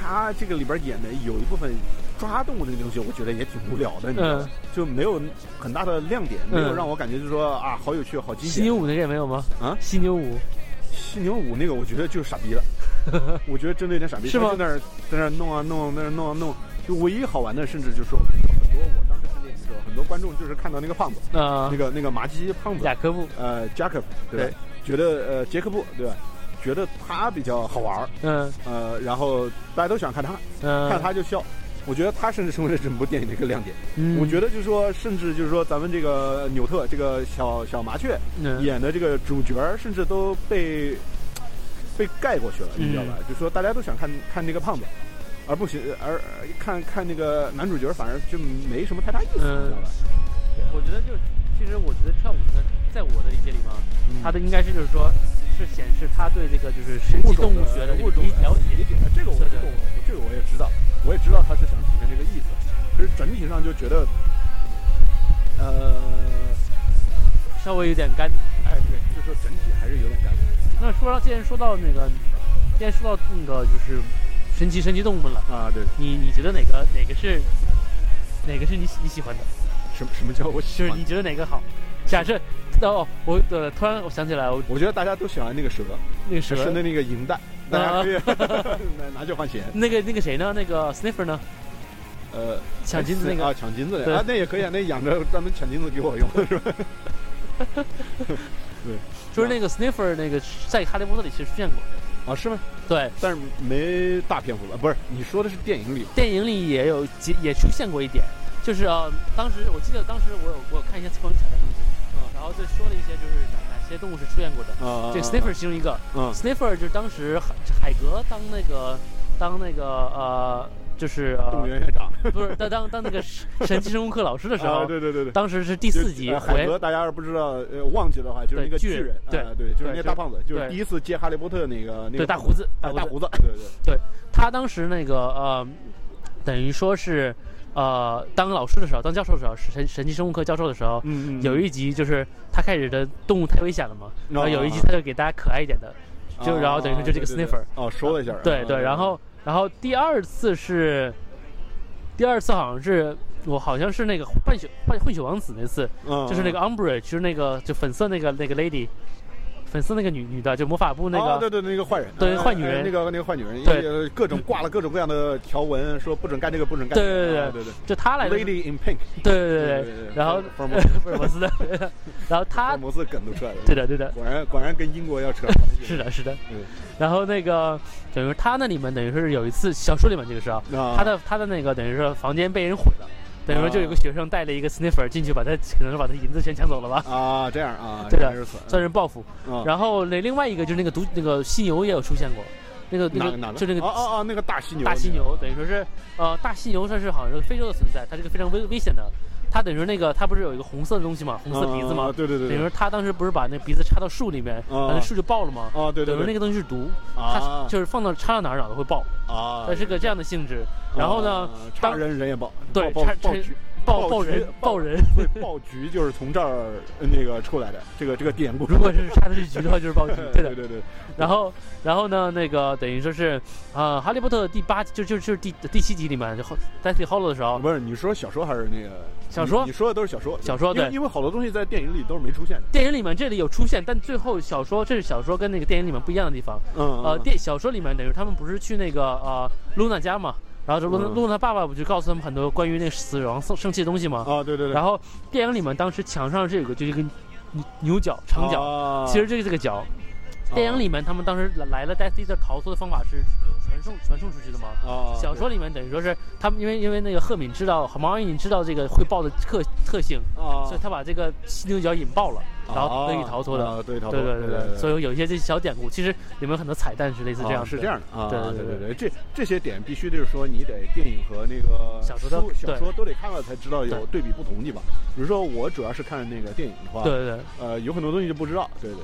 他这个里边演的有一部分抓动物这个东西，我觉得也挺无聊的，你知道吗？就没有很大的亮点，没有嗯让我感觉就是说啊，好有趣，好惊喜犀牛。舞那个也没有吗？啊犀牛舞，犀牛舞那个，我觉得就是傻逼了。我觉得真的有点傻逼，是吗他就在那儿在那儿弄啊弄，在那儿弄啊弄。就唯一好玩的，甚至就是说很多我当时看电影的时候，很多观众就是看到那个胖子，啊那，个那个麻鸡胖子，贾科布，呃，Jacob，对吧？觉得呃杰克布对吧？觉得他比较好玩儿，嗯呃，然后大家都喜欢看他，嗯，看他就笑。我觉得他甚至成为了整部电影的一个亮点。嗯，我觉得就是说，甚至就是说，咱们这个纽特这个小小麻雀，嗯演的这个主角儿，甚至都被被盖过去了，你知道吧？就是说大家都想看看那个胖子，而不行，而而看看那个男主角，反而就没什么太大意思，嗯你知道吧？我觉得就其实我觉得跳舞的，在我的理解里嘛，嗯它的应该是就是说，是显示他对这个就是神奇动物学的这物了解。理解，这个我对对这个我这个我也知道，我也知道他是想体现这个意思，可是整体上就觉得，呃，稍微有点干。哎，对，就说整体还是有点干。那说到既然说到那个，既然说到那个就是神奇神奇动物们了，啊，对，你你觉得哪个哪个是哪个是你喜你喜欢的？什么什么叫我喜欢就是你？觉得哪个好？假设哦，我呃突然我想起来，我我觉得大家都喜欢那个蛇，那个蛇是的那个银弹，大家可以 拿拿去换钱。那个那个谁呢？那个 Sniffer 呢？呃，抢金子那个啊，抢金子的啊，那也可以啊，那养着专门抢金子给我用是吧？对就是那个 Sniffer 那个在《哈利波特》里其实出现过。啊，是吗？对，但是没大篇幅吧？不是，你说的是电影里电影里也有几也出现过一点，就是呃，当时我记得当时我有我有看一些关于彩蛋东西，啊然后就说了一些就是哪哪些动物是出现过的。啊，这 Sniffer 是其中一个。嗯，Sniffer 就是当时海海格当那个当那个呃就是动物呃园园长。不是当当当那个神神奇生物课老师的时啊，候，对对对对。当时是第四集海格，大家要是不知道呃忘记的话，就是那个巨人人，对啊对，就是那个大胖子，就是第一次接哈利波特那个那个大胡子啊大胡子，对，对。对他当时那个呃等于说是呃当老师的时候，当教授的时候，是神神奇生物课教授的时候，嗯嗯，有一集就是他开始的动物太危险了嘛，然后有一集他就给大家可爱一点的，就然后等于说就这个 sniffer，哦说了一下，对对，然后然后第二次是第二次好像是我好像是那个混血混混血王子那次，嗯。就是那个 Umbridge，就是那个就粉色那个那个 lady，粉丝那个女女的，就魔法部那个。哦对对那个坏人，对呃坏女人。呃那个那个坏女人，对。呃，各种挂了各种各样的条文，说不准干这个，不准干这个，对对对啊对对就她来的，，Lady in Pink，对对对对。然后福尔摩斯福尔摩斯的，然后福她尔，摩斯梗都出来了，对的对的，果然果然跟英国要扯是，的是的，对然后那个等于说他那里面等于说是有一次小说里面这个是啊，啊他的他的那个等于说房间被人毁了，等于说就有个学生带了一个 sniffer 进去，把他可能是把他银子全抢走了吧，啊这样啊，对的算是报复。啊然后那另外一个就是那个毒那个犀牛也有出现过，那个那个就那个哦哦哦那个大犀牛，大犀牛，等于说是呃大犀牛它是好像是非洲的存在，它是个非常危危险的。它等于说那个他不是有一个红色的东西嘛，红色鼻子嘛，啊对对对，等于说他当时不是把那鼻子插到树里面，啊把那树就爆了嘛？啊对对对等于那个东西是毒，啊它就是放到插到哪儿哪儿都会爆，啊，它是个这样的性质。然后呢啊，差当人人也爆，对爆差差爆爆人爆人，所以爆菊就是从这儿呃那个出来的，这个这个典故。如果是插的是菊的话，就是爆菊，对的。对对对，然后，然后呢，那个等于说是，啊，哈利波特第八就就就是第第七集里面，就后 Deathly Hollow 的时候，不是你说小说还是那个小说你你说的都是小说，小说对因为因为好多东西在电影里都是没出现的。电影里面这里有出现，但最后小说这是小说跟那个电影里面不一样的地方。嗯呃，电小说里面等于他们不是去那个呃露娜家嘛，然后这露露娜爸爸不就告诉他们很多关于那个死亡生生气的东西吗？啊对对对，然后电影里面当时墙上这有个就是一个牛牛角长角，啊。其实这个这个角。电影里面他们当时来来了 e a t h 的逃脱的方法是传送传送出去的嘛？啊小说里面等于说是他们因为因为那个赫敏知道毛阿敏知道这个会爆的特特性，啊。所以他把这个犀牛角引爆了，然后得以逃脱的。对对对对，所以有一些这些小典故，其实里面有很多彩蛋是类似这样。是这样的啊，对对对对，这这些点必须就是说，你得电影和那个小说都小说都得看了才知道有对比不同地方。比如说我主要是看那个电影的话，对对对，呃，有很多东西就不知道。对对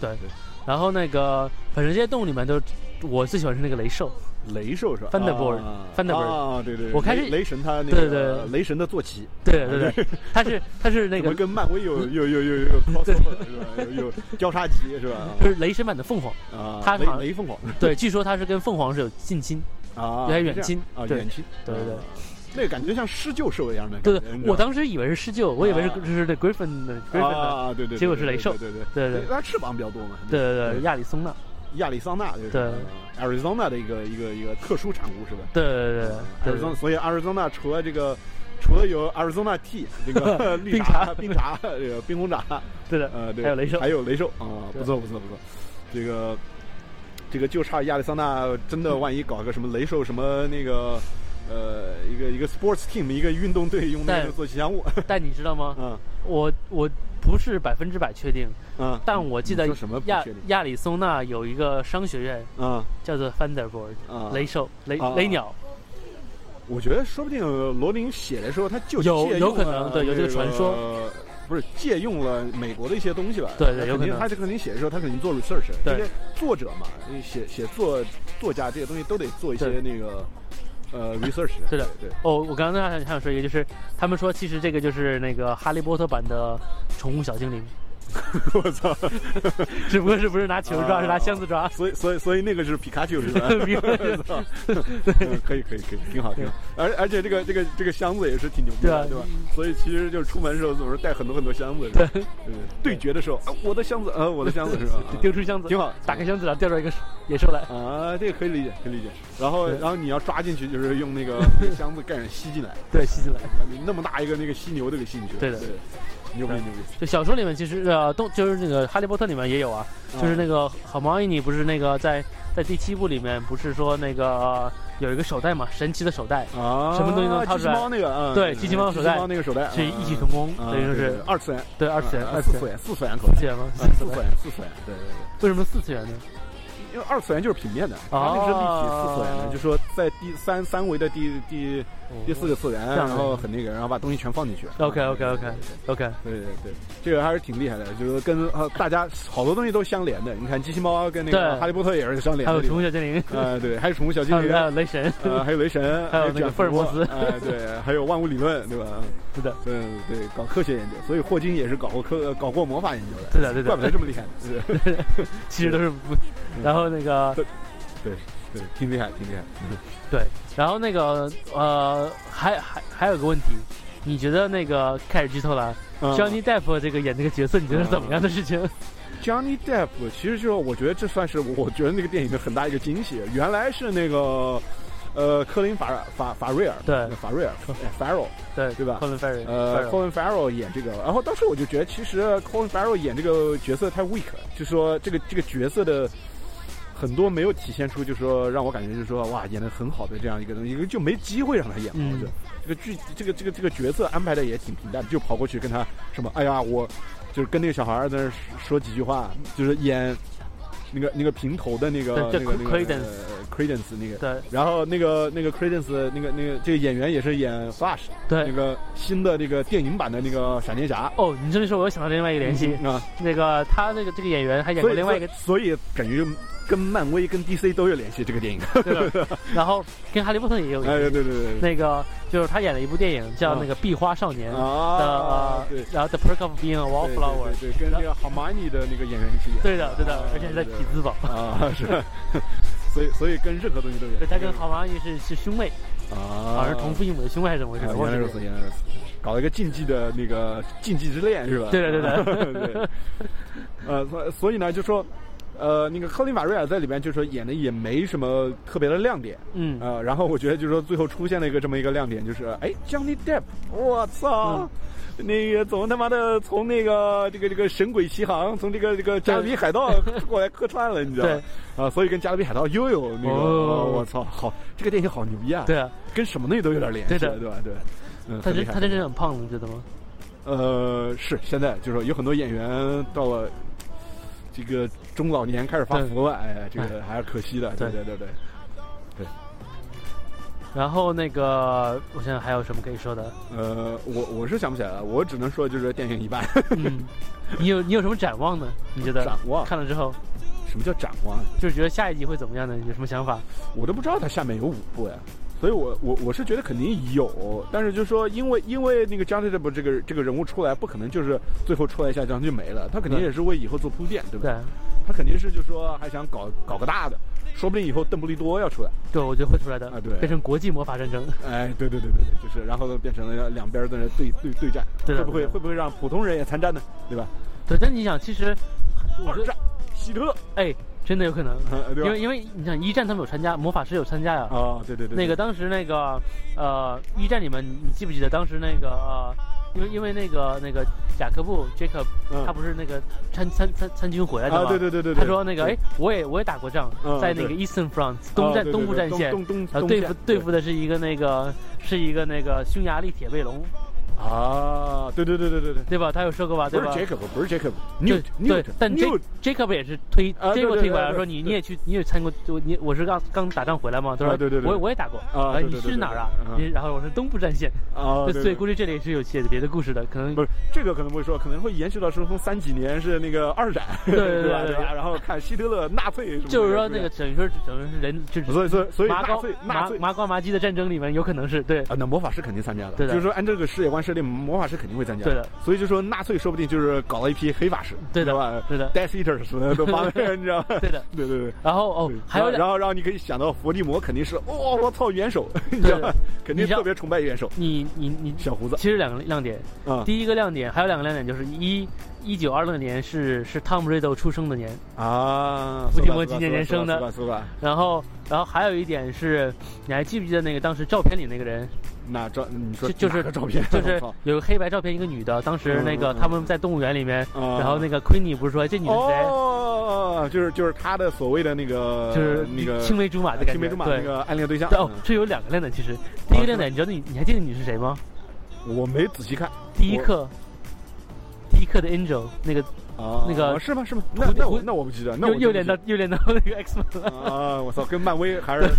对对。然后那个，反正这些动物里面都，我最喜欢是那个雷兽。雷兽是吧？Thunderbird，Thunderbird 啊，对对。我开始雷神他那个对对雷神的坐骑，对对对，他是他是那个跟漫威有有有有有 crossover 是吧？有有交叉级是吧？就是雷神版的凤凰啊，他雷雷凤凰。对，据说他是跟凤凰是有近亲啊，有点远亲啊，远亲。对对对，那个感觉像狮鹫兽一样的。对对，我当时以为是狮鹫，我以为是就是那 Griffin 的 Griffin 的啊，对对，结果是雷兽。对对对对，它翅膀比较多嘛。对对对，亚利桑那。亚利桑那对，Arizona 的一个一个一个特殊产物是吧？对对对，Arizona，所以 Arizona 除了这个，除了有 Arizona T 这个 绿茶、冰茶、这个冰红茶，对的，呃，对，还有雷兽，还有雷兽啊，不错不错不错，这个这个就差亚利桑那真的万一搞个什么雷兽什么那个呃一个一个 sports team 一个运动队用那个做吉祥物，但你知道吗？嗯，我我不是百分之百确定。嗯，但我记得亚亚里松那有一个商学院，嗯，叫做 Thunderbird，雷兽雷雷鸟。我觉得说不定罗琳写的时候，他就有有可能对有这个传说，不是借用了美国的一些东西吧？对对，有可能。他这肯定写的时候，他肯定做 research。这些作者嘛，写写作作家这些东西都得做一些那个呃 research。对的，对。哦，我刚刚还想说一个，就是他们说其实这个就是那个哈利波特版的宠物小精灵。我操！只不过是不是拿球抓，是拿箱子抓。所以，所以，所以那个是皮卡丘是吧？可以，可以，可以，挺好，挺好。而而且这个这个这个箱子也是挺牛逼的，对吧？所以其实就是出门的时候总是带很多很多箱子。对对对决的时候，我的箱子，呃，我的箱子是吧？丢出箱子，挺好。打开箱子，然后掉出来一个野兽来。啊，这个可以理解，可以理解。然后，然后你要抓进去，就是用那个箱子盖上吸进来。对，吸进来。你那么大一个那个犀牛都给吸进去了。对的。牛逼牛逼！就小说里面其实呃，动就是那个《哈利波特》里面也有啊，就是那个好毛伊尼不是那个在在第七部里面不是说那个有一个手袋嘛，神奇的手袋啊，什么东西能掏出来？猫那个，对，机器猫手袋，猫那个手袋是异曲同工，等于说是二次元，对，二次元，二次元，四次元，四次元吗？四次元，四次元，对对对。为什么四次元呢？因为二次元就是平面的，它那个是立体四次元的，就说在第三三维的第第第四个次元，然后很那个，然后把东西全放进去。OK OK OK OK，对对对，这个还是挺厉害的，就是跟大家好多东西都相连的。你看机器猫跟那个哈利波特也是相连的。还有宠物小精灵，啊对，还有宠物小精灵，还有雷神，呃还有雷神，还有那个福尔摩斯，哎对，还有万物理论，对吧？是的，对对，搞科学研究，所以霍金也是搞过科搞过魔法研究的。对的对的，怪不得这么厉害。其实都是不，然后那个。对，对，挺厉害，挺厉害。对，然后那个呃，还还还有个问题，你觉得那个开始剧透了，Johnny Depp 这个演这个角色，你觉得怎么样的事情？Johnny Depp 其实就是我觉得这算是我觉得那个电影的很大一个惊喜。原来是那个呃，科林法法法瑞尔，对，法瑞尔，Farrell，对对吧？Colin Farrell，呃，Colin Farrell 演这个，然后当时我就觉得，其实 Colin Farrell 演这个角色太 weak，就说这个这个角色的。很多没有体现出，就是说让我感觉就是说哇演的很好的这样一个东西，就没机会让他演。我觉得这个剧这个这个这个角色安排的也挺平淡，就跑过去跟他什么，哎呀，我就是跟那个小孩在那说几句话，就是演那个那个平头的那个那个那个 Credence 那个。对。然后那个那个 Credence 那个那个这个演员也是演 Flash，对，那个新的那个电影版的那个闪电侠。哦，你这么说，我又想到另外一个联系啊，那个他那个这个演员还演过另外一个，所以感觉就。跟漫威、跟 DC 都有联系，这个电影。对然后跟哈利波特也有。哎，对对对。那个就是他演了一部电影，叫那个《壁花少年》啊。对。然后 The Perk of Being a Wallflower。对，跟那个 Hermione 的那个演员一起演。对的，对的，而且是在匹兹堡。啊，是。所以，所以跟任何东西都有。对，他跟 Hermione 是是兄妹。啊。好像是同父异母的兄妹还是怎么回事？原来如此，原来如此。搞了一个禁忌的那个禁忌之恋是吧？对的，对的。对。呃，所所以呢，就说。呃，那个科林·法瑞尔在里边就是说演的也没什么特别的亮点，嗯，呃，然后我觉得就是说最后出现了一个这么一个亮点，就是哎，Johnny Depp，我操，那个怎么他妈的从那个这个这个神鬼奇航，从这个这个加勒比海盗过来客串了，你知道吗？啊，所以跟加勒比海盗又有那个，我操，好，这个电影好牛逼啊！对啊，跟什么东西都有点联系，对的，对吧？对，嗯，他真他真是很胖，你知道吗？呃，是现在就是说有很多演员到了这个中老年开始发福了，哎，这个还是可惜的。对对对对。对。然后那个，我想想还有什么可以说的？呃，我我是想不起来了，我只能说就是电影一半。嗯，你有你有什么展望呢？你觉得？展望？看了之后，什么叫展望？就是觉得下一集会怎么样呢？有什么想法？我都不知道它下面有五部呀。所以，我我我是觉得肯定有，但是就是说，因为因为那个 John Depp 这个这个人物出来，不可能就是最后出来一下这样就没了，他肯定也是为以后做铺垫，对吧？对。他肯定是就说还想搞搞个大的，说不定以后邓布利多要出来。对，我觉得会出来的啊，对，变成国际魔法战争。哎，对对对对对，就是然后变成了两边在那对对对战，会不会会不会让普通人也参战呢？对吧？对，但你想，其实二战，希特，哎。真的有可能，因为因为你想一战他们有参加，魔法师有参加呀。啊，对对对。那个当时那个呃一战里面，你记不记得当时那个呃，因为因为那个那个贾克布 Jacob 他不是那个参参参参军回来的吗？对对对对。他说那个哎，我也我也打过仗，在那个 Eastern Front 东战东部战线，然后对付对付的是一个那个是一个那个匈牙利铁背龙。啊，对对对对对对，对吧？他有说过吧？对吧？不是 Jacob，不是 Jacob，对对，但 Jacob 也是推 Jacob 推过来说你你也去你也参过，就你我是刚刚打仗回来嘛，对吧？对对对，我我也打过。啊，你是哪儿啊？然后我是东部战线。啊，所以估计这里是有写的别的故事的，可能不是这个可能不会说，可能会延续到说从三几年是那个二战，对 对吧？对吧？然后看希特勒纳粹，就是说那个等于说等于是人就是所以所以所以麻瓜麻麻瓜麻鸡的战争里面有可能是对。啊，那魔法师肯定参加了，对就是说按这个世界观设定，魔法师。肯定会参加，对的。所以就说纳粹说不定就是搞了一批黑法师，对的吧？对的，Death Eater 什么的都帮，你知道吗？对的，对对对。然后哦，还有，然后然后你可以想到伏地魔肯定是，哦，我操，元首，你知道吗？肯定特别崇拜元首。你你你，小胡子。其实两个亮点啊，第一个亮点还有两个亮点，就是一一九二六年是是汤姆瑞斗出生的年啊，伏地魔纪念年生的，是吧？然后然后还有一点是，你还记不记得那个当时照片里那个人？那照你说就是照片，就是有个黑白照片，一个女的。当时那个他们在动物园里面，然后那个奎尼不是说这女的谁？哦，就是就是他的所谓的那个，就是那个青梅竹马的感觉，青梅竹马那个暗恋对象。哦，这有两个亮点，其实第一个亮点，你知道你你还记得你是谁吗？我没仔细看。第一课，第一课的 Angel 那个。啊，那个是吗？是吗？那那我那我不记得，那又又连到又连到那个 X 了啊！我操，跟漫威 还是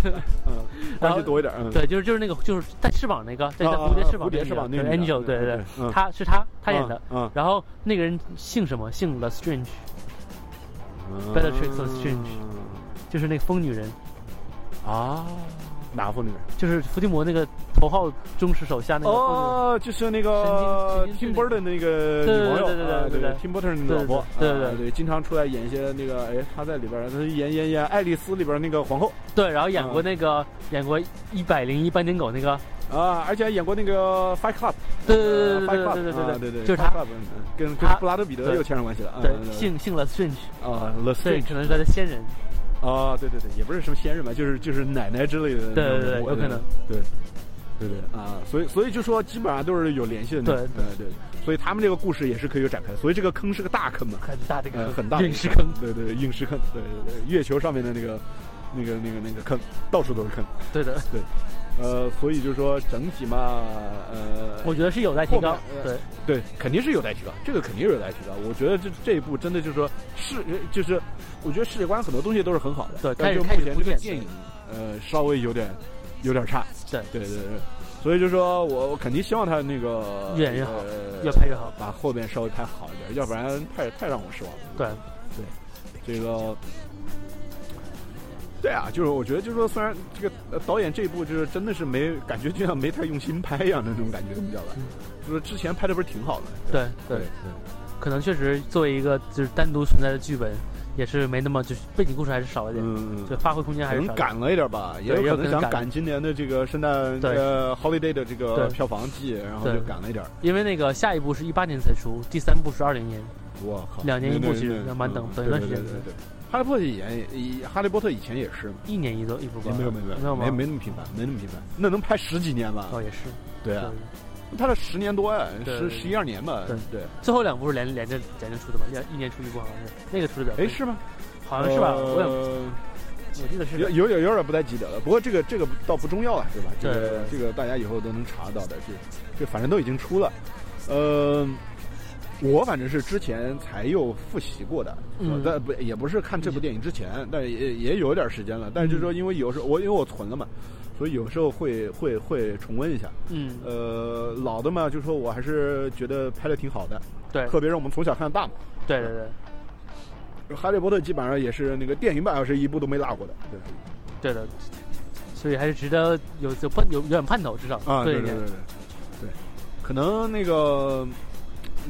嗯关系多一点。嗯，对，就是就是那个就是带翅膀那个，在蝴蝶翅膀，蝴蝶翅膀那个 Angel，对对对，他是他他演的。嗯，然后那个人姓什么？姓 The Strange，Bellatrix Strange，就是那个疯女人啊。哪妇女？就是伏地魔那个头号忠实手下那个哦，就是那个 Tim Burton 那个女朋友，对对对对对，Tim Burton 老婆，对对对，经常出来演一些那个，哎，他在里边，他演演演《爱丽丝》里边那个皇后，对，然后演过那个演过一百零一斑点狗那个。啊，而且还演过那个 Fight Club，对对对对对对对对对对，就是他，跟跟布拉德彼得又牵上关系了，对，姓姓 The Strange 啊，The Strange 可能是他的先人。啊，对对对，也不是什么先人吧，就是就是奶奶之类的。对对对，有可能。对，对对啊，所以所以就说基本上都是有联系的。对对对，所以他们这个故事也是可以有展开。所以这个坑是个大坑嘛，很大的坑，很大陨石坑。对对，陨石坑。对对对，月球上面的那个那个那个那个坑，到处都是坑。对的，对。呃，所以就是说整体嘛，呃，我觉得是有待提高。对对，肯定是有待提高，这个肯定是有待提高。我觉得这这一步真的就是说是就是，我觉得世界观很多东西都是很好的。对，但是目前这个电影，呃，稍微有点有点差。对对对对，所以就说我我肯定希望他那个越演越好，越拍越好，把后边稍微拍好一点，要不然太太让我失望了。对对，这个。对啊，就是我觉得，就是说，虽然这个导演这一部就是真的是没感觉，就像没太用心拍一样的那种感觉，你知道吧？就是之前拍的不是挺好的？对对对，可能确实作为一个就是单独存在的剧本，也是没那么就是背景故事还是少一点，嗯就发挥空间还是少。赶了一点吧，也有可能想赶今年的这个圣诞呃 holiday 的这个票房季，然后就赶了一点。因为那个下一部是一八年才出，第三部是二零年，哇靠，两年一部其实蛮等等一段时间。对对对。哈利波特以前，以哈利波特以前也是一年一部一部吧？没有没有没有没没那么频繁，没那么频繁。那能拍十几年吧？哦，也是。对啊，拍了十年多呀，十十一二年吧。对对。最后两部是连连着连着出的吧？连一年出一部好像是那个出的。哎，是吗？好像是吧？我我记得是有有点有点不太记得了。不过这个这个倒不重要了，对吧？这个这个大家以后都能查到的，这这反正都已经出了。呃，我反正是之前才又复习过的，嗯。但不也不是看这部电影之前，但也也有点时间了。但是就是说，因为有时候我因为我存了嘛，所以有时候会会会重温一下。嗯，呃，老的嘛，就说我还是觉得拍的挺好的，对，特别是我们从小看到大嘛。对对对，哈利波特基本上也是那个电影版是一部都没落过的，对。对的，所以还是值得有有盼有有点盼头，至少啊，对对对对对，可能那个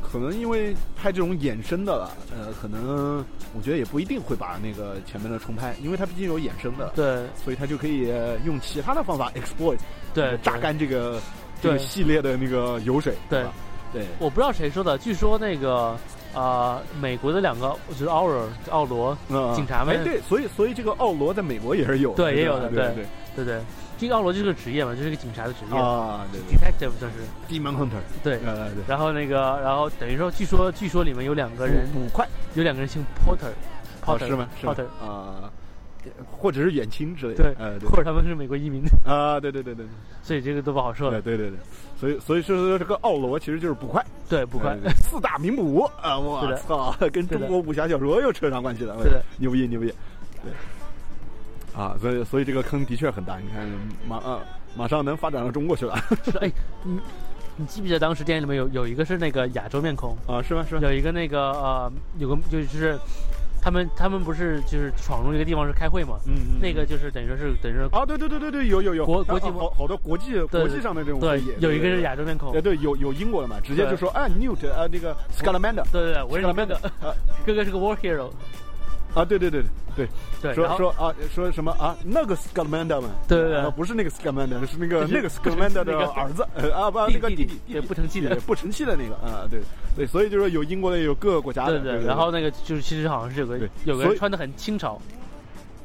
可能因为拍这种衍生的了，呃，可能我觉得也不一定会把那个前面的重拍，因为它毕竟有衍生的，对。所以它就可以呃用其他的方法 exploit，对榨干这个这个系列的那个油水，对。吧对，我不知道谁说的，据说那个呃，美国的两个就是奥尔奥罗，嗯警察们哎对，所以所以这个奥罗在美国也是有的，对也有的对。对对对，这个奥罗就是个职业嘛，就是个警察的职业、啊，对对 d e t e c t i v e 就是，Demon Hunter，对。然后那个，然后等于说，据说据说里面有两个人，捕快。有两个人姓 Porter，哦 Potter 是吗？是吗？Potter，啊，或者是远亲之类的。对呃，对或者他们是美国移民，啊，对对对对所以这个都不好说对了。对对对，所以所以说这个奥罗其实就是捕快，对，捕快。呃，四大名捕。啊！我操，跟中国武侠小说又扯上关系了。对，牛逼牛逼，对。啊，所以所以这个坑的确很大，你看马啊马上能发展到中国去了 是哎，你你记不记得当时电影里面有有一个是那个亚洲面孔，啊，是吗？是吗？有一个那个呃，有个就就是他们他们不是就是闯入一个地方是开会嘛，嗯嗯，那个就是等于说是等于说啊，对对对对对，有有有国国际啊好好多国际国际上的这种对，有一个是亚洲面孔对，对有有英国的嘛，直接就说啊，Newt 啊那个 Scalamander 对对对，我是你哥哥，啊哥哥是个 war hero，啊，对对对对，对，说说啊说什么啊那个 Scalamander 嘛，对对对。啊不是那个 Scalamander，是那个那个个的儿子呃啊不那个弟弟对不成器的不成器的那个啊对对，所以就是有英国的有各个国家的，对对，然后那个就是其实好像是有个有个人穿的很清朝，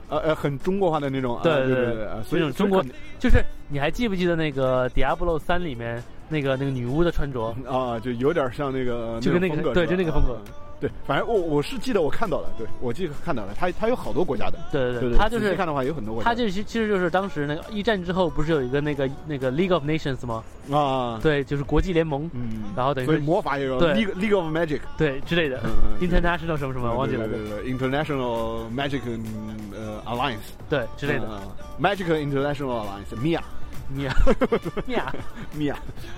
呃呃很中国化的那种，啊对对对对，啊所以那种中国就是你还记不记得那个《Diablo 三》里面那个那个女巫的穿着？啊就有点像那个就跟那个对就那个风格啊对，反正我我是记得我看到了，对我记得看到了，他他有好多国家的，对对对，他就是看的话有很多国家，他就是其实就是当时那个一战之后不是有一个那个那个 League of Nations 吗？啊，对，就是国际联盟，嗯，然后等于所以是魔法也有对 League League of Magic，对之类的，International 什么什么忘记了，对对，International Magic 嗯呃 Alliance 对之类的，嗯，Magic International Alliance，Mia 米娅米娅 Mia，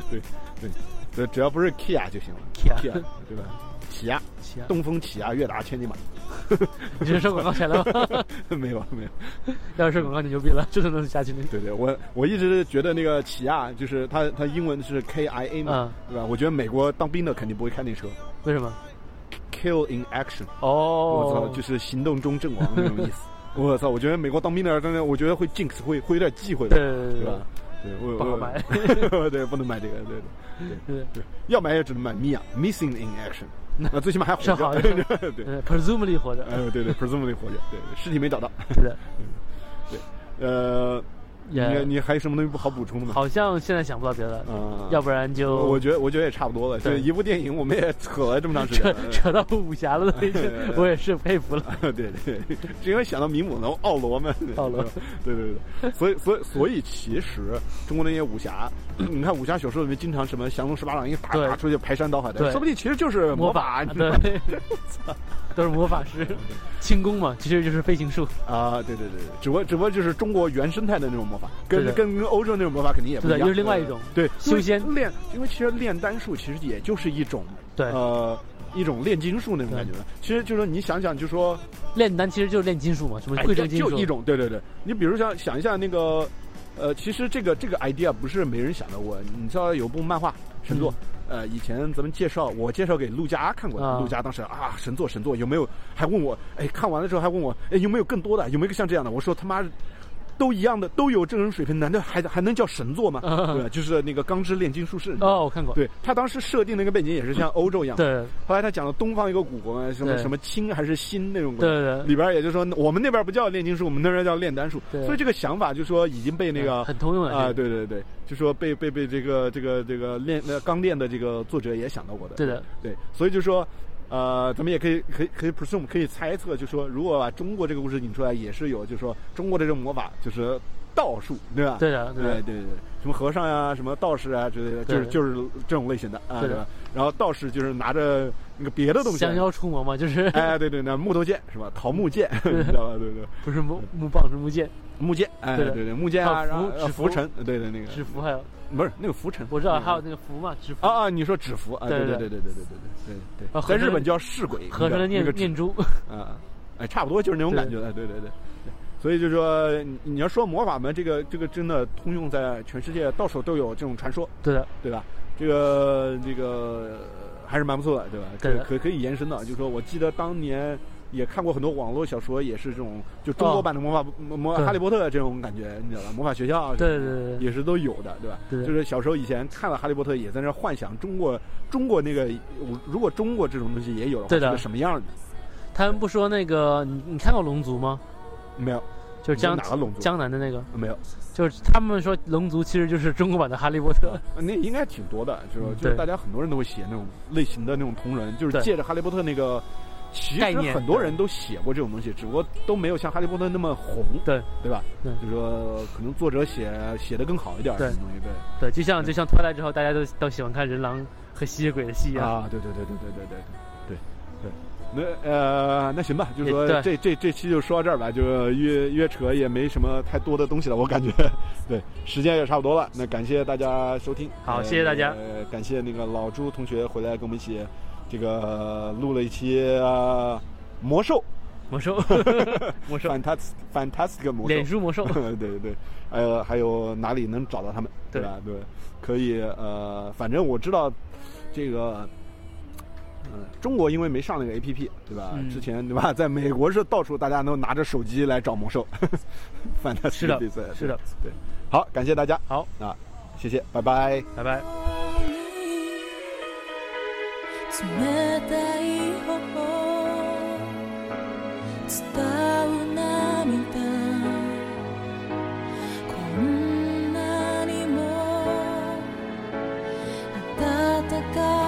对对对，只要不是 Kia 就行了 Kia 对吧？起亚，起亚，东风起亚，悦达千里马，你这是收广告钱了吗？没有没有，要是收广告你牛逼了，这都能下去的。对对，我我一直觉得那个起亚就是它它英文是 K I A 嘛，对吧？我觉得美国当兵的肯定不会开那车为什么？，Kill in action，哦我哦操，，就是行动中阵亡那种意思。我操，我觉得美国当兵的真的，我觉得会 jinx，会会有点忌讳的，对吧？对，我我不好买。对，不能买这个，对对对，对，要买也只能买 Mia Missing in Action，那最起码还活是好着，对 对。对，呃，presumably 活着，呃对对，presumably 活着，对，尸体没找到，对 对，呃，你也你还有什么东西不好补充的吗？好像现在想不到别的了，啊，要不然就我觉得我觉得也差不多了，对。这一部电影我们也扯了这么长时间扯，扯到武侠了，我也是佩服了。对 对。对，是因为想到米姆龙奥罗们，奥罗，对。对对，所以所以所以其实中国那些武侠，你看武侠小说里面经常什么降龙十八掌一打打出去排山倒海的，说不定其实就是魔法，对，都是魔法师，轻功嘛，其实就是飞行术。啊，对对对，对。只不过只不过就是中国原生态的那种魔法，跟跟跟欧洲那种魔法肯定也不一样，对的又是另外一种对修仙。练，因为其实炼丹术其实也就是一种对，呃一种炼金术那种感觉的，其实就是说你想想，就说炼丹其实就是炼金术嘛，什么哎贵重金属，就一种，对对对，你比如像想一下那个，呃，其实这个这个 idea 不是没人想的，我你知道有部漫画神作。呃，以前咱们介绍，我介绍给陆家看过陆家当时啊，神作神作，有没有？还问我，哎，看完了之后还问我，哎，有没有更多的？有没有个像这样的？我说他妈，都一样的，都有这种水平，难道还还能叫神作吗？啊。对吧，就是那个钢之炼金术士。哦，我看过，对他当时设定那个背景也是像欧洲一样，对。后来他讲了东方一个古国嘛，什么什么清还是新那种国家，对对。里边也就是说，我们那边不叫炼金术，我们那边叫炼丹术，对。所以这个想法就说已经被那个很通用了啊、对对对，就说被被被这个这个这个炼呃钢炼的这个作者也想到过的，对的，对，所以就说。呃，咱们也可以可以可以 presume 可以猜测，就说如果把中国这个故事引出来，也是有，就说中国的这种魔法就是道术，对吧？对的，对，对对，什么和尚呀、什么道士啊之类的，就是就是这种类型的啊，对吧？然后道士就是拿着那个别的东西，降妖除魔嘛，就是哎，对对，那木头剑是吧？桃木剑，你知道吧？对对，不是木木棒是木剑，木剑，哎，对对对，木剑啊，然后浮尘，对对，那个纸符还有，不是那个浮尘，我知道还有那个符嘛，纸符啊啊，你说纸符啊？对对对对对对对对对对，在日本叫噬鬼，合成的念念珠，啊，哎，差不多就是那种感觉哎，对对对。所以就是说，你要说魔法门，这个这个真的通用在全世界，到处都有这种传说。对的，对吧？这个这个还是蛮不错的，对吧？可可可以延伸的，就是说我记得当年也看过很多网络小说，也是这种就中国版的魔法魔哈利波特这种感觉，你知道吧？魔法学校对对对，也是都有的，对吧？对，就是小时候以前看了哈利波特，也在那幻想中国中国那个，如果中国这种东西也有的话，是什么样的？他们不说那个，你你看过龙族吗？没有。就是江哪个龙族？江南的那个没有，就是他们说龙族其实就是中国版的哈利波特。那应该挺多的，就是就是大家很多人都会写那种类型的那种同人，就是借着哈利波特那个，其实很多人都写过这种东西，只不过都没有像哈利波特那么红，对对吧？就是说可能作者写写的更好一点，什么东西对。对，就像就像脱来之后，大家都都喜欢看人狼和吸血鬼的戏啊！对对对对对对对对对。那呃，那行吧，就是说这这这期就说到这儿吧，就约约扯也没什么太多的东西了，我感觉，对，时间也差不多了。那感谢大家收听，好，谢谢大家，呃感谢那个老朱同学回来跟我们一起，这个录了一期魔兽，魔兽，魔兽，fantastic fantastic 魔兽，脸书魔兽，对 对对，呃，还有哪里能找到他们，对。吧？对，可以，呃，反正我知道这个。嗯，中国因为没上那个 A P P，对吧？之前对吧？在美国是到处大家都拿着手机来找魔兽，反正是的，是的，对。好，感谢大家，好。啊，谢谢，拜拜，拜拜。冷たい頬伝う涙。こんなにも暖かい